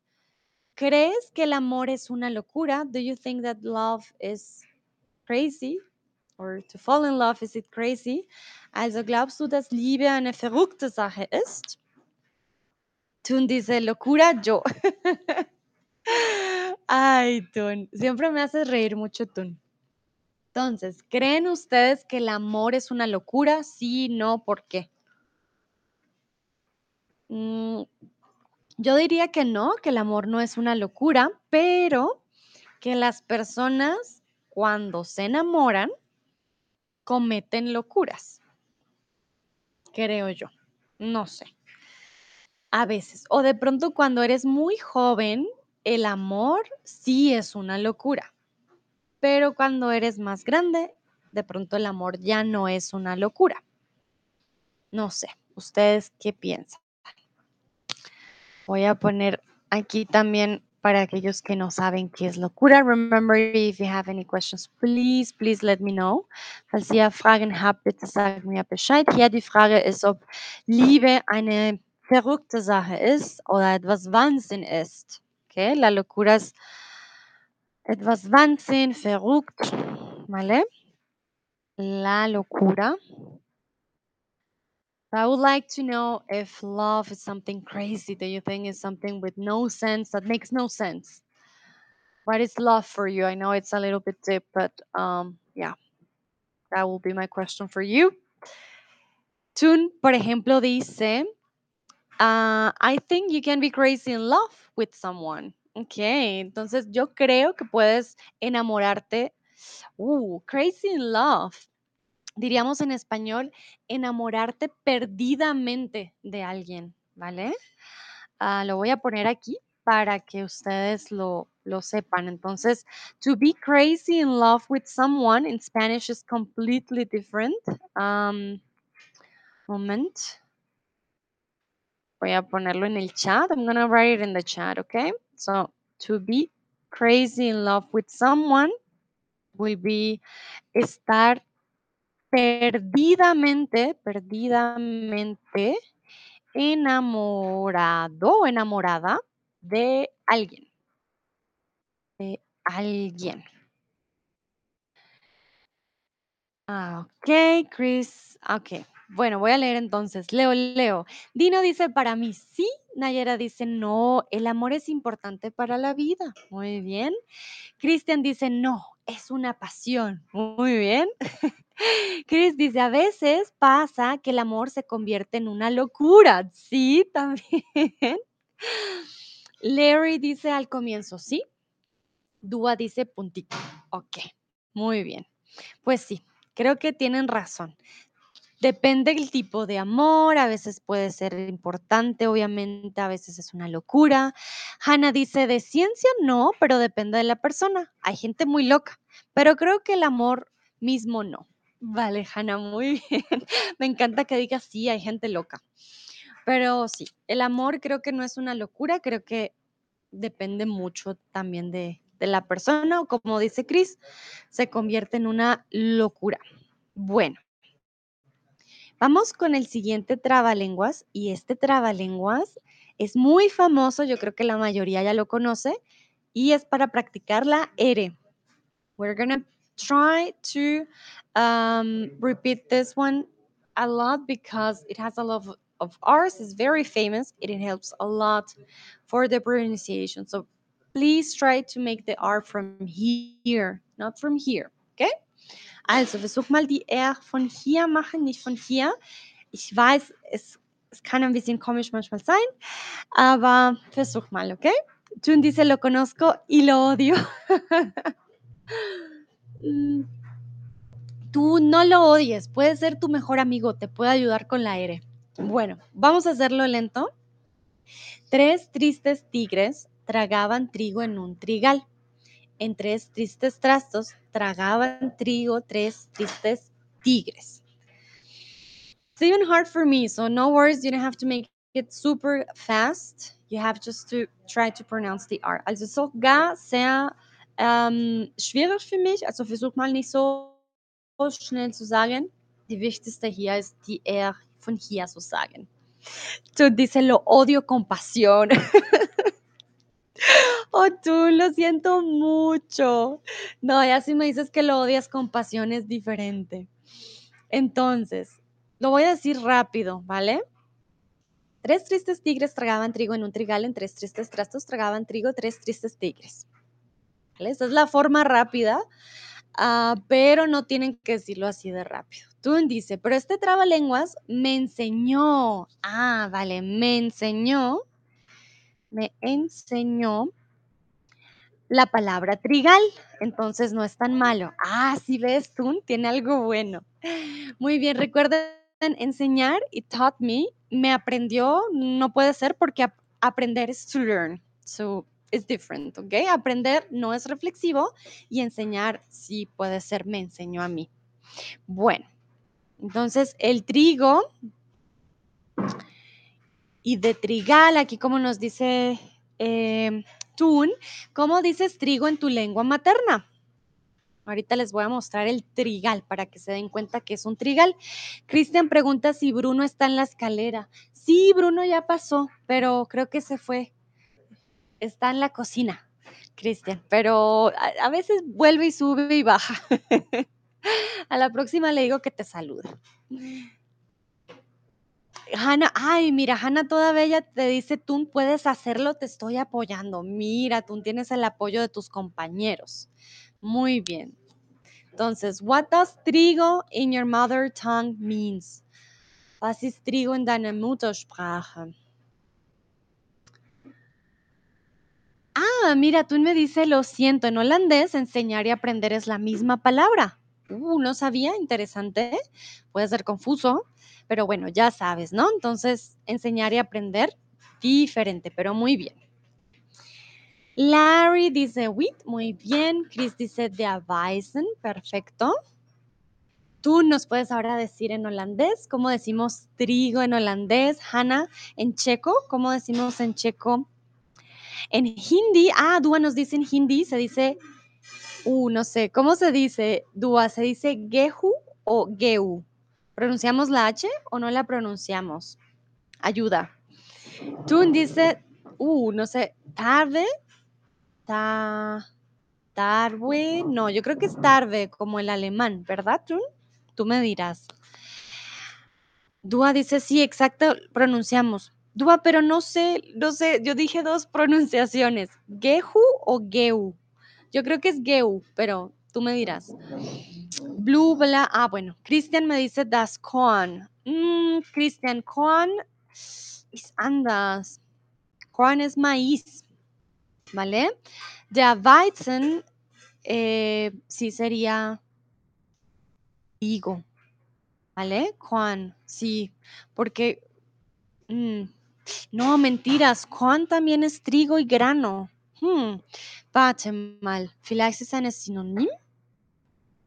¿Crees que el amor es una locura? Do you think that love is crazy? Or to fall in love, is it crazy? Also glaubst du, dass Liebe eine verrückte Sache ist? Tun dice locura yo. <laughs> Ay, Tun, siempre me haces reír mucho, Tun. Entonces, ¿creen ustedes que el amor es una locura? Sí, no, ¿por qué? Mm, yo diría que no, que el amor no es una locura, pero que las personas cuando se enamoran cometen locuras. Creo yo. No sé. A veces. O de pronto cuando eres muy joven, el amor sí es una locura. Pero cuando eres más grande, de pronto el amor ya no es una locura. No sé. ¿Ustedes qué piensan? Voy a poner aquí también para aquellos que no saben qué es locura. Remember, if you have any questions, please, please let me know. Falls ihr Fragen habt, bitte sagt mir Bescheid. Hier die Frage ist, ob Liebe eine verrückte Sache ist oder etwas Wahnsinn ist. Okay, la locura es etwas Wahnsinn, verrückt, ¿vale? La locura. I would like to know if love is something crazy that you think is something with no sense, that makes no sense. What is love for you? I know it's a little bit deep, but um, yeah, that will be my question for you. Tun, por ejemplo, dice, ah, I think you can be crazy in love with someone. Ok, entonces yo creo que puedes enamorarte. Uh, crazy in love. Diríamos en español, enamorarte perdidamente de alguien, ¿vale? Ah, lo voy a poner aquí para que ustedes lo, lo sepan. Entonces, to be crazy in love with someone in Spanish is completely different. Um, moment. Voy a ponerlo en el chat. I'm going to write it in the chat, okay? So, to be crazy in love with someone will be estar perdidamente, perdidamente enamorado, enamorada de alguien. De alguien. Ah, ok, Chris. Ok. Bueno, voy a leer entonces. Leo, leo. Dino dice para mí sí. Nayera dice no, el amor es importante para la vida. Muy bien. Cristian dice no, es una pasión. Muy bien. <laughs> Chris dice, a veces pasa que el amor se convierte en una locura. Sí, <laughs> también. Larry dice al comienzo, sí. Dúa dice puntito. Ok, muy bien. Pues sí, creo que tienen razón. Depende del tipo de amor, a veces puede ser importante, obviamente, a veces es una locura. Hannah dice, de ciencia no, pero depende de la persona. Hay gente muy loca, pero creo que el amor mismo no. Vale, Hannah, muy bien. <laughs> Me encanta que digas, sí, hay gente loca. Pero sí, el amor creo que no es una locura, creo que depende mucho también de, de la persona o como dice Chris, se convierte en una locura. Bueno, vamos con el siguiente trabalenguas y este trabalenguas es muy famoso, yo creo que la mayoría ya lo conoce y es para practicar la R. We're gonna try to um, repeat this one a lot because it has a lot of, of R's, it's very famous, it helps a lot for the pronunciation. So please try to make the R from here, not from here, okay? Also, versuch mal die R von hier machen, nicht von hier. Ich weiß, es, es kann ein bisschen komisch manchmal sein, aber versuch mal, okay? Jun dice, lo conozco y lo odio. <laughs> Tú no lo odies, puede ser tu mejor amigo, te puede ayudar con la R. Bueno, vamos a hacerlo lento. Tres tristes tigres tragaban trigo en un trigal. En tres tristes trastos tragaban trigo tres tristes tigres. It's even hard for me, so no worries, you don't have to make it super fast. You have just to try to pronounce the R. Also sogar sehr ähm, schwierig für mich, also versuch mal nicht so schnell zu sagen. Die wichtigste hier ist die R von hier zu sagen. Tú dice lo odio con pasión. <laughs> oh, tú lo siento mucho. No, ya si me dices que lo odias con pasión es diferente. Entonces, lo voy a decir rápido, ¿vale? Tres tristes tigres tragaban trigo en un trigal, en tres tristes trastos tragaban trigo, tres tristes tigres. ¿Vale? Esa es la forma rápida, uh, pero no tienen que decirlo así de rápido. Tú dice, pero este trabalenguas me enseñó, ah, vale, me enseñó, me enseñó la palabra trigal, entonces no es tan malo. Ah, sí ves, tú tiene algo bueno. Muy bien, recuerden enseñar y taught me, me aprendió, no puede ser porque ap aprender es to learn. So it's different, ¿ok? Aprender no es reflexivo y enseñar sí puede ser me enseñó a mí. Bueno, entonces el trigo y de trigal, aquí como nos dice eh, ¿cómo dices trigo en tu lengua materna? Ahorita les voy a mostrar el trigal para que se den cuenta que es un trigal. Cristian pregunta si Bruno está en la escalera. Sí, Bruno ya pasó, pero creo que se fue. Está en la cocina, Cristian, pero a, a, veces vuelve y sube y baja. <laughs> a la próxima le digo que te saluda. Hanna, ay, mira, Hanna toda bella te dice, tú puedes hacerlo, te estoy apoyando. Mira, tú tienes el apoyo de tus compañeros. Muy bien. Entonces, what does trigo in your mother tongue means? Was trigo in deiner? Ah, mira, tú me dice, lo siento, en holandés enseñar y aprender es la misma palabra. Uh, no sabía, interesante. Puede ser confuso, pero bueno, ya sabes, ¿no? Entonces, enseñar y aprender, diferente, pero muy bien. Larry dice wit, muy bien. Chris dice de erweisen, perfecto. Tú nos puedes ahora decir en holandés, ¿cómo decimos trigo en holandés? Hannah, en checo, ¿cómo decimos en checo? En hindi, ah, Dúa nos dice en hindi, se dice, uh, no sé, ¿cómo se dice, Dúa? ¿Se dice gehu o geu? ¿Pronunciamos la H o no la pronunciamos? Ayuda. Tú dice, uh, no sé, tarde, ta, tarwe, no, yo creo que es tarde, como el alemán, ¿verdad, Tun? Tú me dirás. Dúa dice, sí, exacto, pronunciamos. Dúa, pero no sé, no sé, yo dije dos pronunciaciones, Gehu o Geu. Yo creo que es Geu, pero tú me dirás. Blue, bla, ah, bueno, Cristian me dice das Korn. Mm, Cristian, Korn es andas. Korn es maíz, ¿vale? Der Weizen, eh, sí sería trigo, ¿vale? Korn, sí, porque, mm, no, mentiras, Korn también es trigo y grano. Hm, warte mal, vielleicht ist eine Synonym?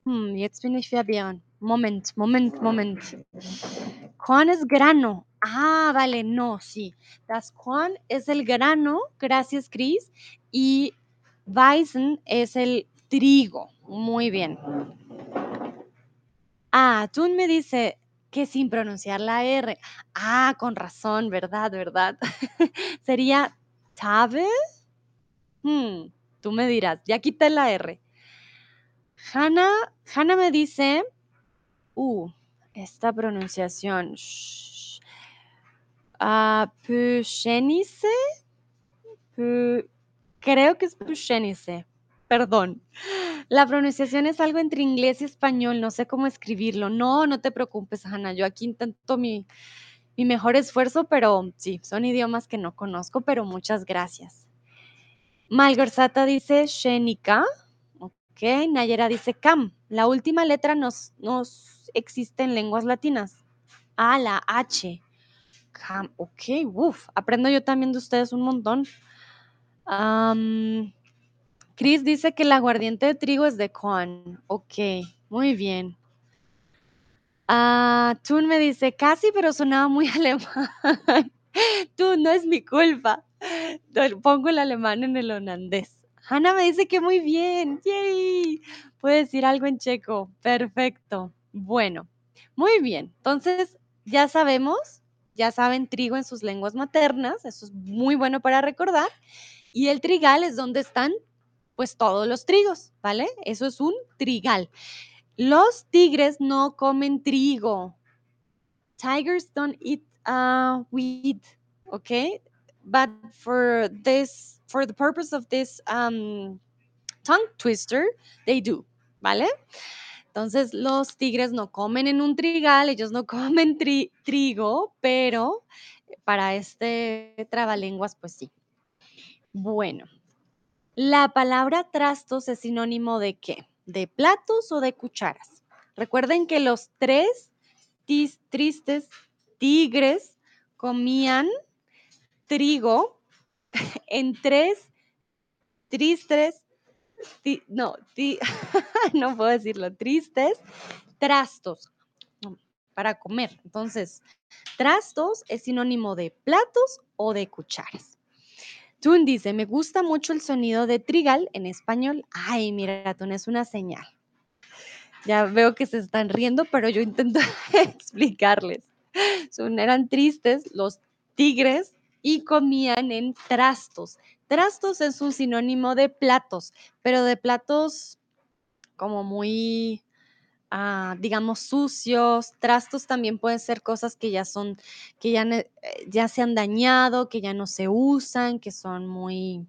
Hm, jetzt bin ich verwirrt. Moment, Moment, Moment. Korn es grano. Ah, vale, no, sí. Das Korn es el grano, gracias, Chris. Y Weizen es el trigo. Muy bien. Ah, tú me dice que sin pronunciar la R. Ah, con razón, ¿verdad? ¿Verdad? <laughs> Sería Tave. Hmm, tú me dirás, ya quité la R. Hannah, Hannah me dice, uh, esta pronunciación. shh, Ah, Pushenice. Pu- creo que es Pushenice. Perdón. La pronunciación es algo entre inglés y español, no sé cómo escribirlo. No, no te preocupes, Hannah. Yo aquí intento mi, mi mejor esfuerzo, pero sí, son idiomas que no conozco, pero muchas gracias. Malgorzata dice Shenika. Ok, Nayera dice Cam. La última letra nos, nos existe en lenguas latinas. Ah, la H. Cam. Ok, uff. Aprendo yo también de ustedes un montón. Am, Chris dice que el aguardiente de trigo es de corn. Ok, muy bien. Ah, Tun me dice casi, pero sonaba muy <laughs> alemán. <laughs> Tun, no es mi culpa. Pongo el alemán en el holandés. Hannah me dice que muy bien. ¡Yay! Puede decir algo en checo. Perfecto. Bueno, muy bien. Entonces, ya sabemos, ya saben trigo en sus lenguas maternas. Eso es muy bueno para recordar. Y el trigal es donde están, pues, todos los trigos, ¿vale? Eso es un trigal. Los tigres no comen trigo. Tigers don't eat uh, wheat, okay? But for this, for the purpose of this um, tongue twister, they do, ¿vale? Entonces, los tigres no comen en un trigal, ellos no <laughs> comen tri- trigo, pero para este trabalenguas, pues sí. Bueno, la palabra trastos es sinónimo de qué? ¿De platos o de cucharas? Recuerden que los tres tristes tigres comían trigo <laughs> en tres tristes, no, <laughs> no puedo decirlo, tristes trastos no, para comer. Entonces, trastos es sinónimo de platos o de cucharas. Tun dice, me gusta mucho el sonido de trigal en español. Ay, mira, Tun, es una señal. Ya veo que se están riendo, pero yo intento <laughs> explicarles. Eran tristes los tigres y comían en trastos. Trastos es un sinónimo de platos, pero de platos como muy, ah, digamos, sucios. Trastos también pueden ser cosas que ya son, que ya, ya se han dañado, que ya no se usan, que son muy,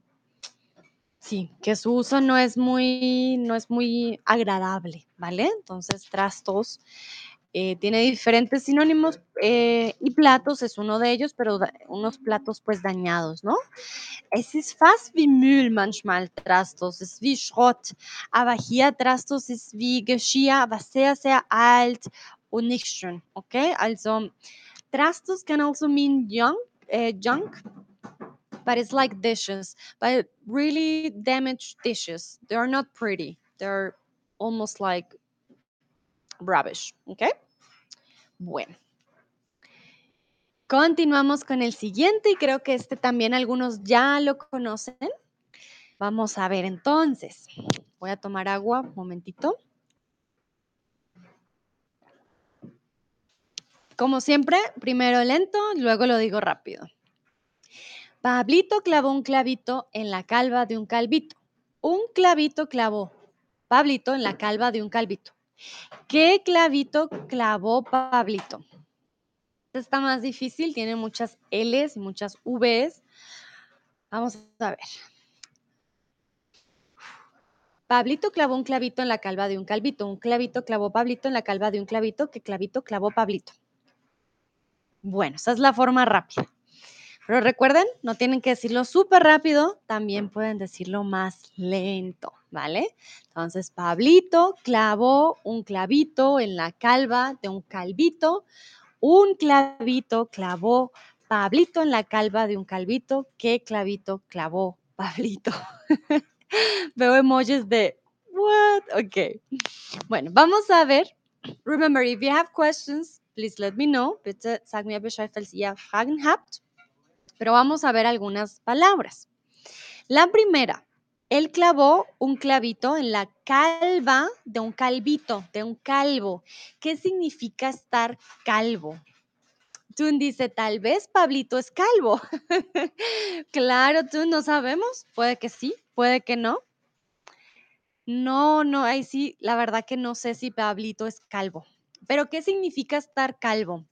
sí, que su uso no es muy, no es muy agradable, ¿vale? Entonces, trastos eh, tiene diferentes sinónimos eh, y platos es uno de ellos, pero unos platos pues dañados, ¿no? Es ist fast wie Müll manchmal Trastos, es wie Schrott, aber hier Trastos ist wie Geschirr, aber sehr, sehr alt und nicht schön, okay? Also Trastos can also mean junk, uh, junk, but it's like dishes, but really damaged dishes. They're not pretty. They're almost like rubbish, okay? Bueno. Continuamos con el siguiente y creo que este también algunos ya lo conocen. Vamos a ver entonces. Voy a tomar agua, un momentito. Como siempre, primero lento, luego lo digo rápido. Pablito clavó un clavito en la calva de un calvito. Un clavito clavó Pablito en la calva de un calvito. ¿Qué clavito clavó Pablito? está más difícil, tiene muchas L's y muchas V's. Vamos a ver. Pablito clavó un clavito en la calva de un calvito. Un clavito clavó Pablito en la calva de un clavito. ¿Qué clavito clavó Pablito? Bueno, esa es la forma rápida. Pero recuerden, no tienen que decirlo súper rápido, también pueden decirlo más lento, ¿vale? Entonces, Pablito clavó un clavito en la calva de un calvito. Un clavito clavó Pablito en la calva de un calvito. ¿Qué clavito clavó Pablito? <laughs> Veo emojis de what? Ok. Bueno, vamos a ver. Remember, if you have questions, please let me know. Bitte sag mir Bescheid, falls ihr Fragen habt pero vamos a ver algunas palabras. La primera, él clavó un clavito en la calva de un calvito, de un calvo. ¿Qué significa estar calvo? Tú dice, tal vez Pablito es calvo. <laughs> claro, tú no sabemos. Puede que sí, puede que no. No, no, ahí sí, la verdad que no sé si Pablito es calvo. Pero ¿qué significa estar calvo?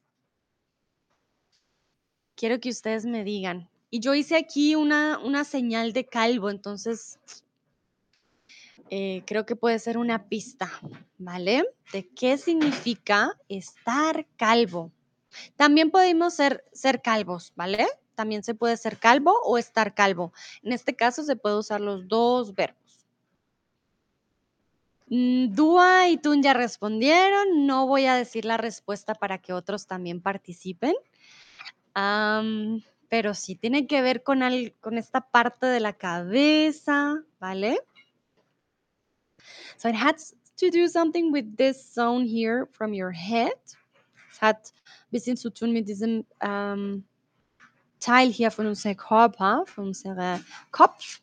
quiero que ustedes me digan. Y yo hice aquí una, una señal de calvo, entonces eh, creo que puede ser una pista, ¿vale? De qué significa estar calvo. También podemos ser, ser calvos, ¿vale? También se puede ser calvo o estar calvo. En este caso se puede usar los dos verbos. Mm, Dua y Tun ya respondieron. No voy a decir la respuesta para que otros también participen pero sí tiene que ver con, con esta parte de la cabeza, ¿vale? So it has to do something with this zone here from your head. Es hat ein bisschen zu tun mit diesem ähm, Teil hier von unserem Körper, von unserem Kopf.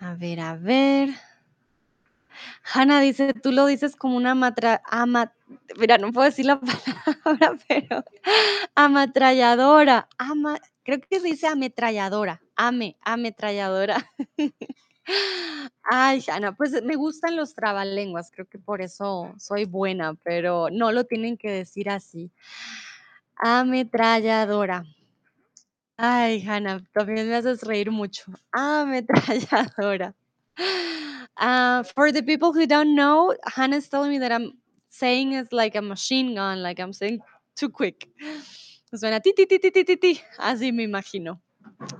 A ver, a ver. Hanna dice, tú lo dices como una matra, ama, mira, no puedo decir la <laughs> palabra, pero ametralladora, ama, creo que se dice ametralladora, ame, ametralladora. <laughs> Ay, Hanna, pues me gustan los trabalenguas, creo que por eso soy buena, pero no lo tienen que decir así. Ametralladora. Ay, Hanna, también me haces reír mucho. Ametralladora. Uh, for the people who don't know, Hannah's telling me that I'm saying it's like a machine gun, like I'm saying too quick. <laughs> Suena ti, ti, ti, ti, ti, ti, ti. Así me imagino.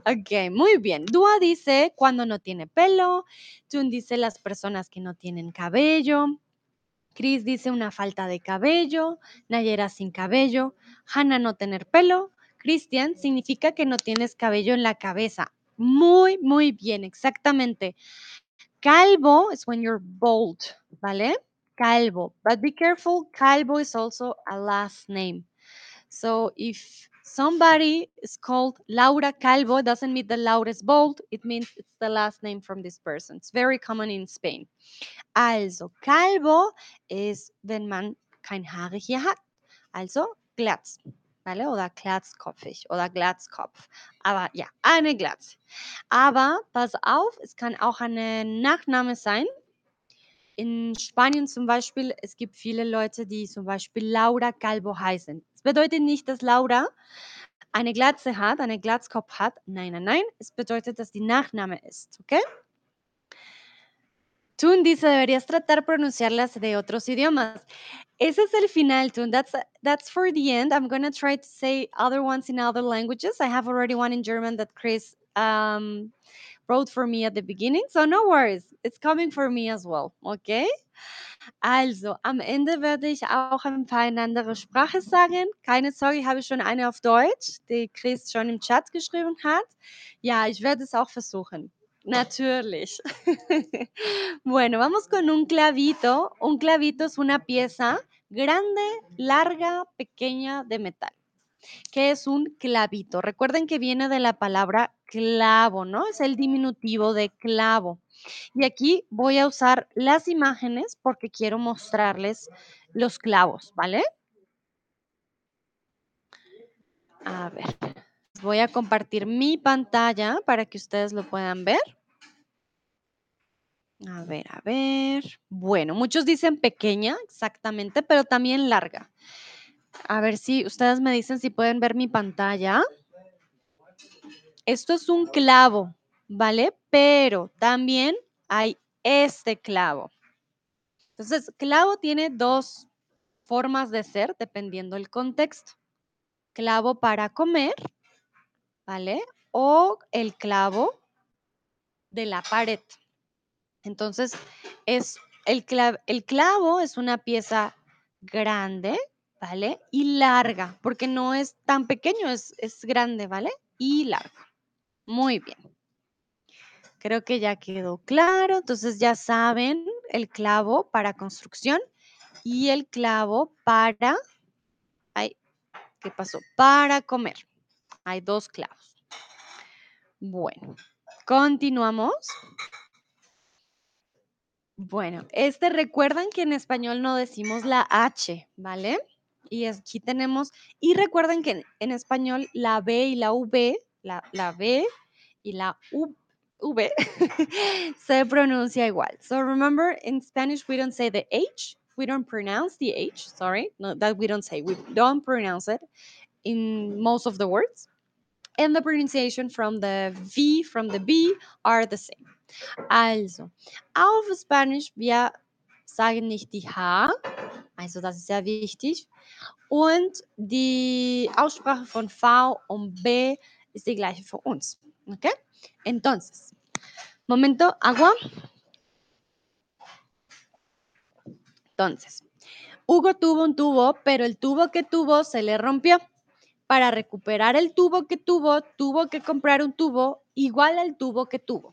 Ok, muy bien. Dua dice cuando no tiene pelo. Tun dice las personas que no tienen cabello. Chris dice una falta de cabello. Nayera sin cabello. Hannah no tener pelo. Christian significa que no tienes cabello en la cabeza. Muy, muy bien, exactamente. Calvo is when you're bald, ¿vale? Calvo. But be careful, Calvo is also a last name. So if somebody is called Laura Calvo, doesn't mean that Laura is bald. It means it's the last name from this person. It's very common in Spain. Also, Calvo is when man kein Haare hier hat. Also, Glatz. ¿Vale? Oder glatzkopfig oder Glatzkopf. Aber ja, eine Glatze. Aber pass auf, es kann auch eine Nachname sein. In Spanien zum Beispiel, es gibt viele Leute, die zum Beispiel Laura Calvo heißen. Das bedeutet nicht, dass Laura eine Glatze hat, einen Glatzkopf hat. Nein, nein, nein. Es bedeutet, dass die Nachname ist, ¿ok? Tun dice, deberías tratar pronunciarlas de otros idiomas. Ese es el final, Tun. That's, that's for the end. I'm going to try to say other ones in other languages. I have already one in German that Chris um, wrote for me at the beginning. So no worries. It's coming for me as well. Okay? Also, am Ende werde ich auch ein paar in andere Sprache sagen. Keine Sorge, ich habe schon eine auf Deutsch, die Chris schon im Chat geschrieben hat. Ja, ich werde es auch versuchen. Naturally. <laughs> bueno, vamos con un clavito. Un clavito es una pieza grande, larga, pequeña de metal. ¿Qué es un clavito? Recuerden que viene de la palabra clavo, ¿no? Es el diminutivo de clavo. Y aquí voy a usar las imágenes porque quiero mostrarles los clavos, ¿vale? A ver, voy a compartir mi pantalla para que ustedes lo puedan ver. A ver, a ver. Bueno, muchos dicen pequeña, exactamente, pero también larga. A ver si ustedes me dicen si pueden ver mi pantalla. Esto es un clavo, ¿vale? Pero también hay este clavo. Entonces, clavo tiene dos formas de ser dependiendo del contexto. Clavo para comer, ¿vale? O el clavo de la pared. Entonces, es el, el clavo es una pieza grande, ¿vale? Y larga, porque no es tan pequeño, es, es grande, ¿vale? Y largo. Muy bien. Creo que ya quedó claro. Entonces ya saben el clavo para construcción y el clavo para... Ay, ¿qué pasó? Para comer. Hay dos clavos. Bueno, continuamos. Bueno, este recuerdan que en español no decimos la H, ¿vale? Y aquí tenemos, y recuerden que en, español la B y la V, la, la B y la U, V <laughs> se pronuncia igual. So remember, in Spanish we don't say the H, we don't pronounce the H, sorry, no, that we don't say, we don't pronounce it in most of the words. And the pronunciation from the V, from the B are the same. Also, auf Spanisch, wir sagen nicht die H, also das ist sehr wichtig. Und die Aussprache von V und B ist die gleiche für uns. ¿Ok? Entonces, momento, agua. Entonces, Hugo tuvo un tubo, pero el tubo que tuvo se le rompió. Para recuperar el tubo que tuvo, tuvo que comprar un tubo igual al tubo que tuvo.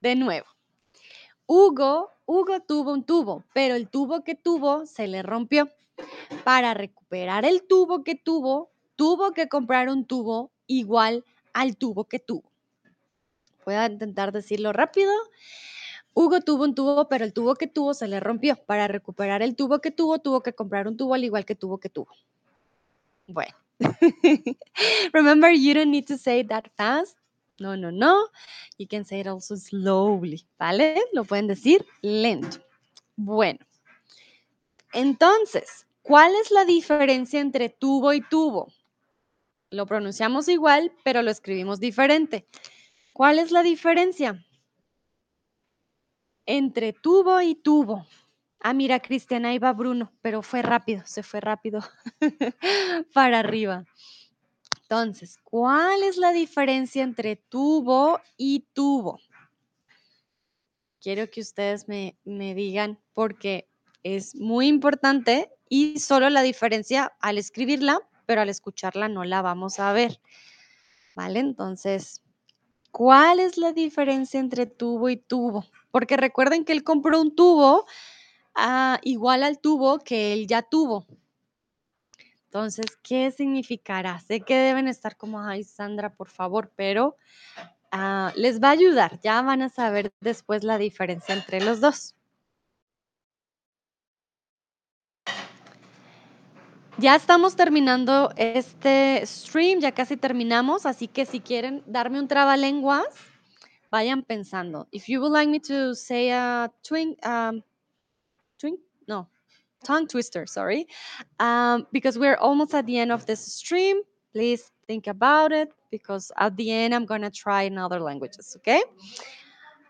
De nuevo, Hugo, Hugo tuvo un tubo, pero el tubo que tuvo se le rompió. Para recuperar el tubo que tuvo, tuvo que comprar un tubo igual al tubo que tuvo. Voy a intentar decirlo rápido. Hugo tuvo un tubo, pero el tubo que tuvo se le rompió. Para recuperar el tubo que tuvo, tuvo que comprar un tubo al igual que tubo que tuvo. Bueno. <laughs> Remember, you don't need to say that fast. No, no, no. You can say it also slowly, ¿vale? Lo pueden decir lento. Bueno. Entonces, ¿cuál es la diferencia entre tubo y tubo? Lo pronunciamos igual, pero lo escribimos diferente. ¿Cuál es la diferencia? Entre tubo y tubo. Ah, mira, Cristiana, ahí va Bruno, pero fue rápido, se fue rápido <laughs> para arriba. Entonces, ¿cuál es la diferencia entre tubo y tubo? Quiero que ustedes me, me digan porque es muy importante y solo la diferencia al escribirla, pero al escucharla no la vamos a ver. ¿Vale? Entonces, ¿cuál es la diferencia entre tubo y tubo? Porque recuerden que él compró un tubo ah, igual al tubo que él ya tuvo. Entonces, ¿qué significará? Sé que deben estar como, ay, Sandra, por favor, pero ah, les va a ayudar. Ya van a saber después la diferencia entre los dos. Ya estamos terminando este stream, ya casi terminamos, así que si quieren darme un trabalenguas, vayan pensando. If you would like me to say a twin, um, twin, no, tongue twister, sorry, um, because we're almost at the end of this stream. Please think about it because at the end I'm to try in other languages, okay?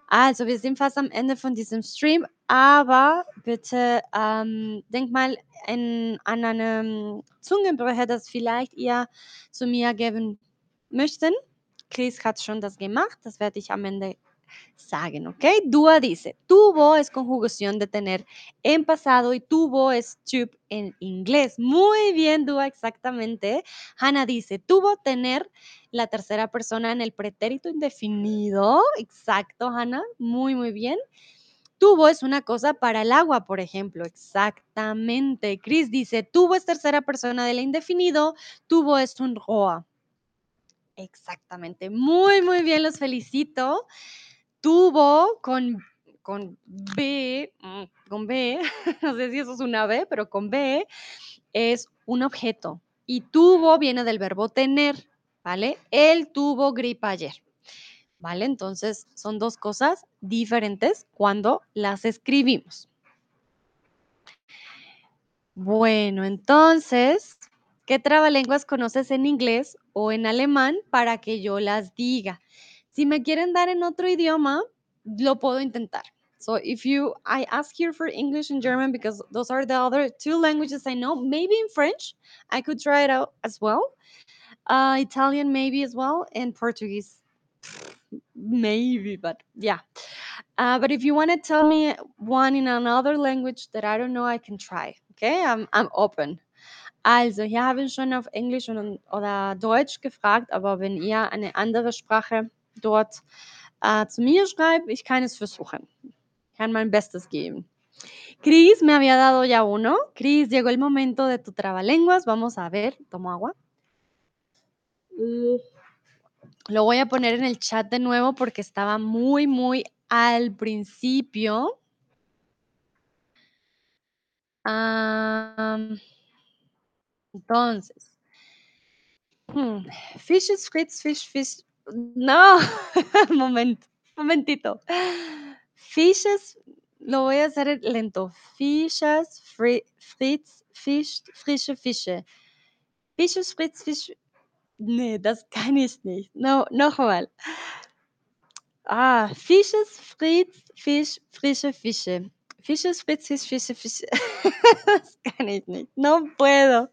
Also, wir sind fast am Ende von diesem Stream, aber bitte ähm, denk mal in, an eine Zungenbrecher, das vielleicht ihr zu mir geben möchten. Chris hat schon das gemacht, das werde ich am Ende sagen, ¿ok? Dua dice, tuvo es conjugación de tener en pasado y tuvo es tube en inglés. Muy bien, Dua, exactamente. Hannah dice, tuvo tener la tercera persona en el pretérito indefinido. Exacto, Hannah. Muy, muy bien. Tuvo es una cosa para el agua, por ejemplo. Exactamente. Chris dice, tuvo es tercera persona del indefinido. Tuvo es un roa. Exactamente. Muy, muy bien, los felicito tuvo con, con B, mm, con B, <laughs> no sé si eso es una B, pero con B es un objeto. Y tuvo viene del verbo tener, ¿vale? Él tuvo gripa ayer. ¿Vale? Entonces son dos cosas diferentes cuando las escribimos. Bueno, entonces, ¿qué trabalenguas conoces en inglés o en alemán para que yo las diga? Si me quieren dar en otro idioma, lo puedo intentar. So if you, I ask here for English and German because those are the other two languages I know. Maybe in French, I could try it out as well. Uh, Italian, maybe as well, and Portuguese, maybe, but yeah. Uh, but if you want to tell me one in another language that I don't know, I can try. Okay, I'm, I'm open. Also, hier habe ich schon auf Englisch und, oder Deutsch gefragt, aber wenn ihr eine andere Sprache dort äh, zu mir schreibt, ich kann es versuchen. Kann mein Bestes geben. Cris me había dado ya uno. Cris, llegó el momento de tu trabalenguas. Vamos a ver. Tomo agua. Lo voy a poner en el chat de nuevo porque estaba muy, muy al principio. Entonces, hmm, fishes, fritz, fish, fish. No, <laughs> momento, momentito. Fishes, lo voy a hacer lento. Fishes, fri, fritz, fish, frische Fische. Fishes, fritz, fish. Nee, das kann ich nicht. No, nochmal. Ah, Fisches, Fritz, Fisch, frische Fische. Fishes, Fritz, Fisch, Fische, Fische. <laughs> das kann ich. No puedo.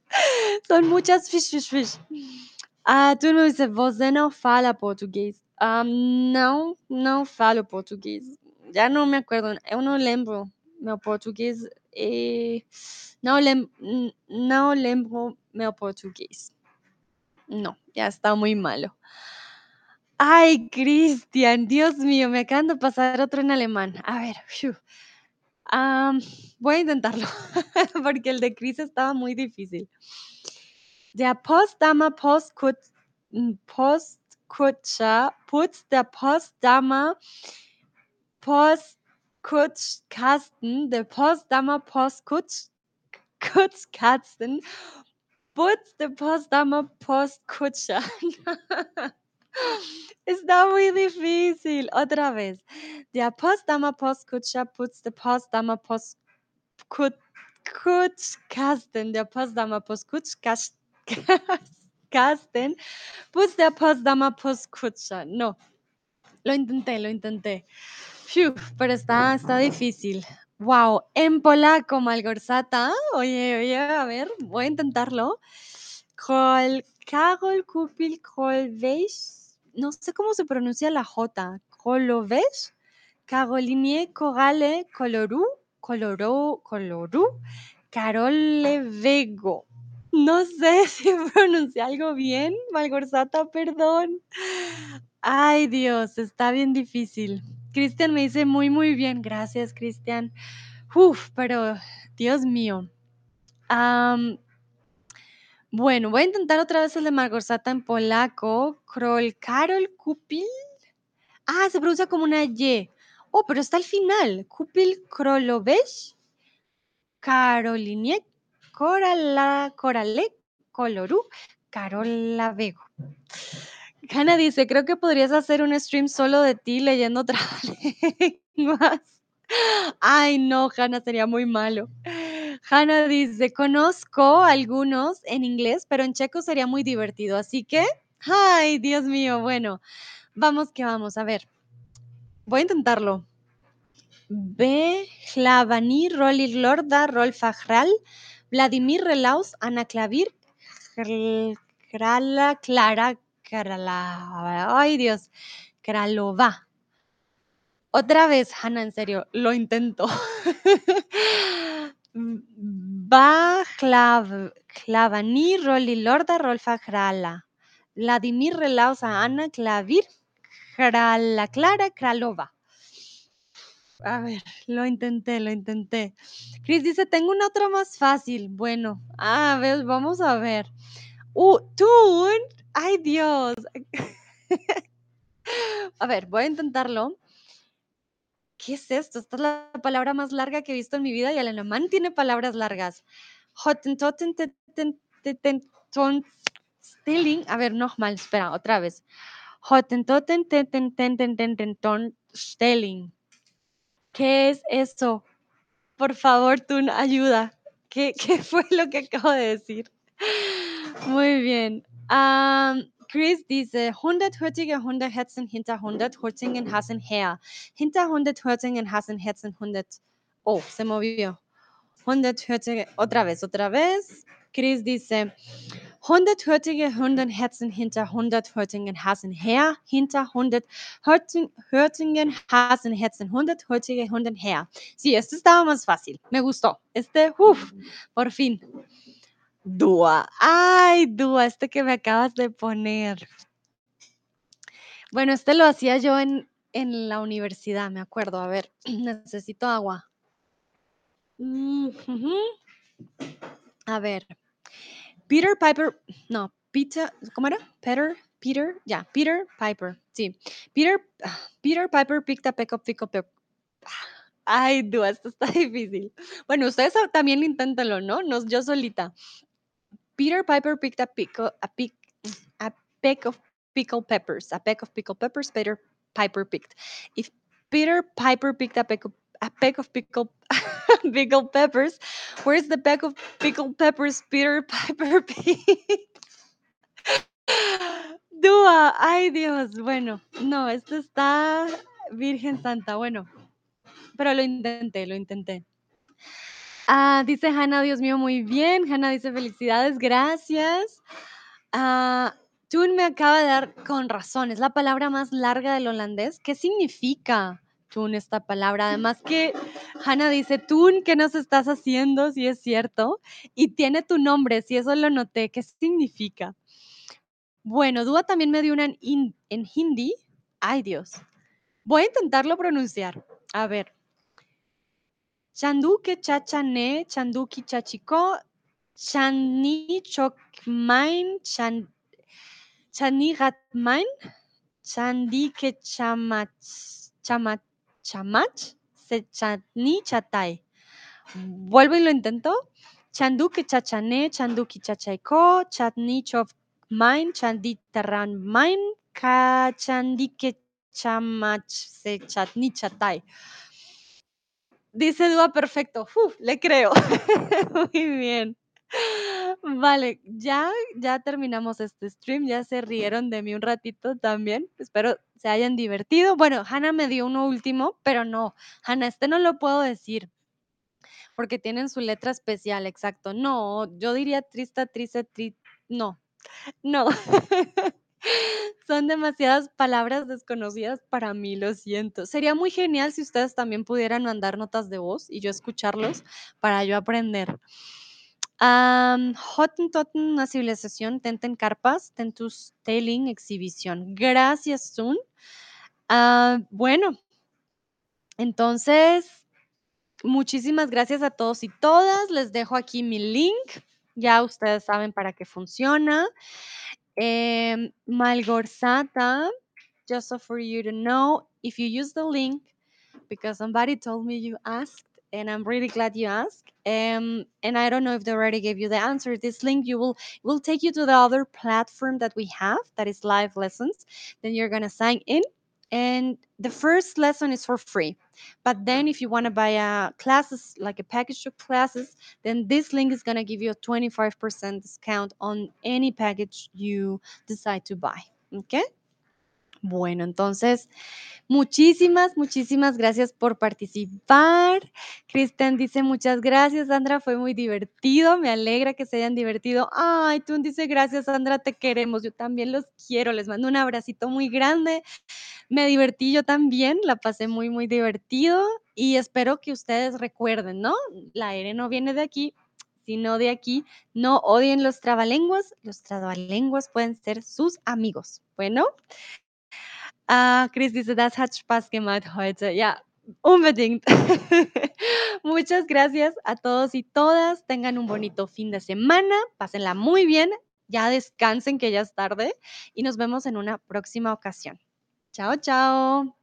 Son muchas fish, fish, fish. Ah, tu não dices, você não fala português. Ah, não, não falo português. Já não me acordo. Eu não lembro meu português. E não, lem não lembro meu. No, ya está muy malo. Ay, Cristian, Dios mío, me acaban de pasar otro en alemán. A ver. Am, voy a intentarlo, <laughs> porque el de Chris estaba muy difícil. Der Postdammer Postkut mm, Postkutscher putzt der Postdammer Postkutschkasten, der Postdammer Postkutsch Kutzkasten putzt der Postdammer Postkutscher. Está <laughs> muy difícil. Otra vez. Der Postdammer Postkutscher putzt der Postdammer Postkut Kutschkasten. Der Postdammer Postkutschkasten putzt der Postdammer Postkutscher. No. Lo intenté, lo intenté. Phew, pero está, está difícil. Wow, en polaco, Malgorzata. Oye, oye, a ver, voy a intentarlo. Kol, Karol Kupil. No sé cómo se pronuncia la J. Kolovesh. Carolinie Corale Coloru. Coloró, Coloru. Carole Vego. No sé <laughs> si pronuncié algo bien, Malgorzata, perdón. Ay, Dios, está bien difícil. Cristian me dice muy, muy bien. Gracias, Cristian. Uf, pero Dios mío. Bueno, voy a intentar otra vez el de Malgorzata en polaco. Krol Karol Kupil. Ah, se pronuncia como una Y. Oh, pero está al final. Kupil Krolovesh. Carolinie Corala, Corale Coloru. Carola Vego. Hanna dice, creo que podrías hacer un stream solo de ti leyendo trabalenguas. <laughs> Ay, no, Hanna, sería muy malo. Hanna dice, conozco algunos en inglés, pero en checo sería muy divertido. Así que, ay, Dios mío, bueno, vamos que vamos. A ver, voy a intentarlo. B. Hlavani, Rolir Lorda, Rolf Ajral, Vladimir Relaus, Ana Clavir, Krala, Clara, Krala, ay Dios, Kralova. Otra vez, Hanna, en serio, lo intento. <laughs> Va Clav, Clavani, Roli Lorda, Rolfa Krala. Vladimir Relaus, Ana Clavir, Krala, Clara, Kralova. A ver, lo intenté, lo intenté. Chris dice, tengo una otra más fácil. Bueno, a ver, vamos a ver. Uh, Tun. Ay, Dios. <laughs> A ver, voy a intentarlo. ¿Qué es esto? Esta es la palabra más larga que he visto en mi vida y el alemán tiene palabras largas. Stilling. A ver, nochmal, espera, otra vez teten, tenten, tenten, ton, Stelling. ¿Qué es eso? Por favor, Tun, ayuda. ¿Qué, <laughs> qué fue lo que acabo de decir? Muy bien. Am, Chris dice, 100 hurtige Hunde hetzen hinter 100 hurtigen Hasen her. Hinter 100 hurtigen Hasen hetzen 100... Oh, se movió. 100 hurtige... Otra vez, otra vez. Chris dice, 100 hurtige Hunden hetzen hinter 100 hurtigen Hasen her. Hinter 100 hurtigen hurtigen Hasen hetzen 100 hurtige Hunden her. Sí, este estaba más fácil. Me gustó. Este, uff, por fin. Dúa. Ay, Dúa, este que me acabas de poner. Bueno, este lo hacía yo en, en la universidad, me acuerdo. A ver, <clears throat> necesito agua. Mm, ujú. A ver. Peter Piper, no, Peter, ¿cómo era? Peter, Peter, ya, Peter Piper, sí. Peter, Peter Piper picked a peck of pickle Ay, Dúa, esto está <laughs> difícil. Bueno, ustedes también inténtenlo, ¿no? No, yo solita. Peter Piper picked a pickle, a pick, a peck of pickled peppers. A peck of pickled peppers. Peter Piper picked. If Peter Piper picked a peck of a peck of pickled <laughs> <laughs> pickled peppers, where's the peck of pickled peppers Peter <laughs> Piper picked? Dúa, <laughs> ay Dios, bueno, no, esto está Virgen Santa, bueno, pero lo intenté, lo intenté. Ah, dice Hanna, Dios mío, muy bien. Hanna dice felicidades, gracias. Ah, Tun me acaba de dar con razón, es la palabra más larga del holandés. ¿Qué significa Tun esta palabra? Además que Hanna dice, Tun, ¿qué nos estás haciendo? Si es cierto. Y tiene tu nombre, si eso lo noté, ¿qué significa? Bueno, Dúa también me dio una en, hin- en hindi. Ay, Dios. Voy a intentarlo pronunciar. A ver. Chanduke chachane, chanduki chachiko, chani chokmain, chan, chani gatmain, chandike chamach, chamach, chamach, se chani chatay. Vuelvo y lo intento. Chanduke chachane, chanduki chachaiko, chatni chokmain, chandi main, ka chandike chamach, se chatni chatay. Dice Dúa, perfecto. Le creo. <laughs> Muy bien. Vale, ya, ya terminamos este stream. Ya se rieron de mí un ratito también. Espero se hayan divertido. Bueno, Hannah me dio uno último, pero no. Hannah, este no lo puedo decir porque tienen su letra especial, exacto. No, yo diría triste, triste, tri. No, no. <laughs> Son demasiadas palabras desconocidas para mí, lo siento. Sería muy genial si ustedes también pudieran mandar notas de voz y yo escucharlos para yo aprender. Am, Hottentotten, una civilización, Tenten Carpas, Tentus Tailing, exhibición. Gracias, Sun. Ah, bueno, entonces, muchísimas gracias a todos y todas. Les dejo aquí mi link. Ya ustedes saben para qué funciona. Em, Malgorzata, just so for you to know, if you use the link, because somebody told me you asked, and I'm really glad you asked. Um, and I don't know if they already gave you the answer. This link you will will take you to the other platform that we have, that is live lessons. Then you're gonna sign in, and the first lesson is for free. But then if you want to buy a classes like a package of classes, then this link is gonna give you a 25% discount on any package you decide to buy. Okay. Bueno, entonces, muchísimas, muchísimas gracias por participar. Cristian dice muchas gracias, Sandra, fue muy divertido, me alegra que se hayan divertido. Ay, tú dice gracias, Sandra, te queremos, yo también los quiero, les mando un abracito muy grande. Me divertí yo también, la pasé muy, muy divertido y espero que ustedes recuerden, ¿no? La R no viene de aquí, sino de aquí. No odien los trabalenguas, los trabalenguas pueden ser sus amigos. Bueno. Ah, Chris dice, das hat Spaß gemacht heute. Ja, unbedingt. <laughs> Muchas gracias a todos y todas. Tengan un bonito fin de semana. Pásenla muy bien. Ya descansen que ya es tarde y nos vemos en una próxima ocasión. Chao, chao.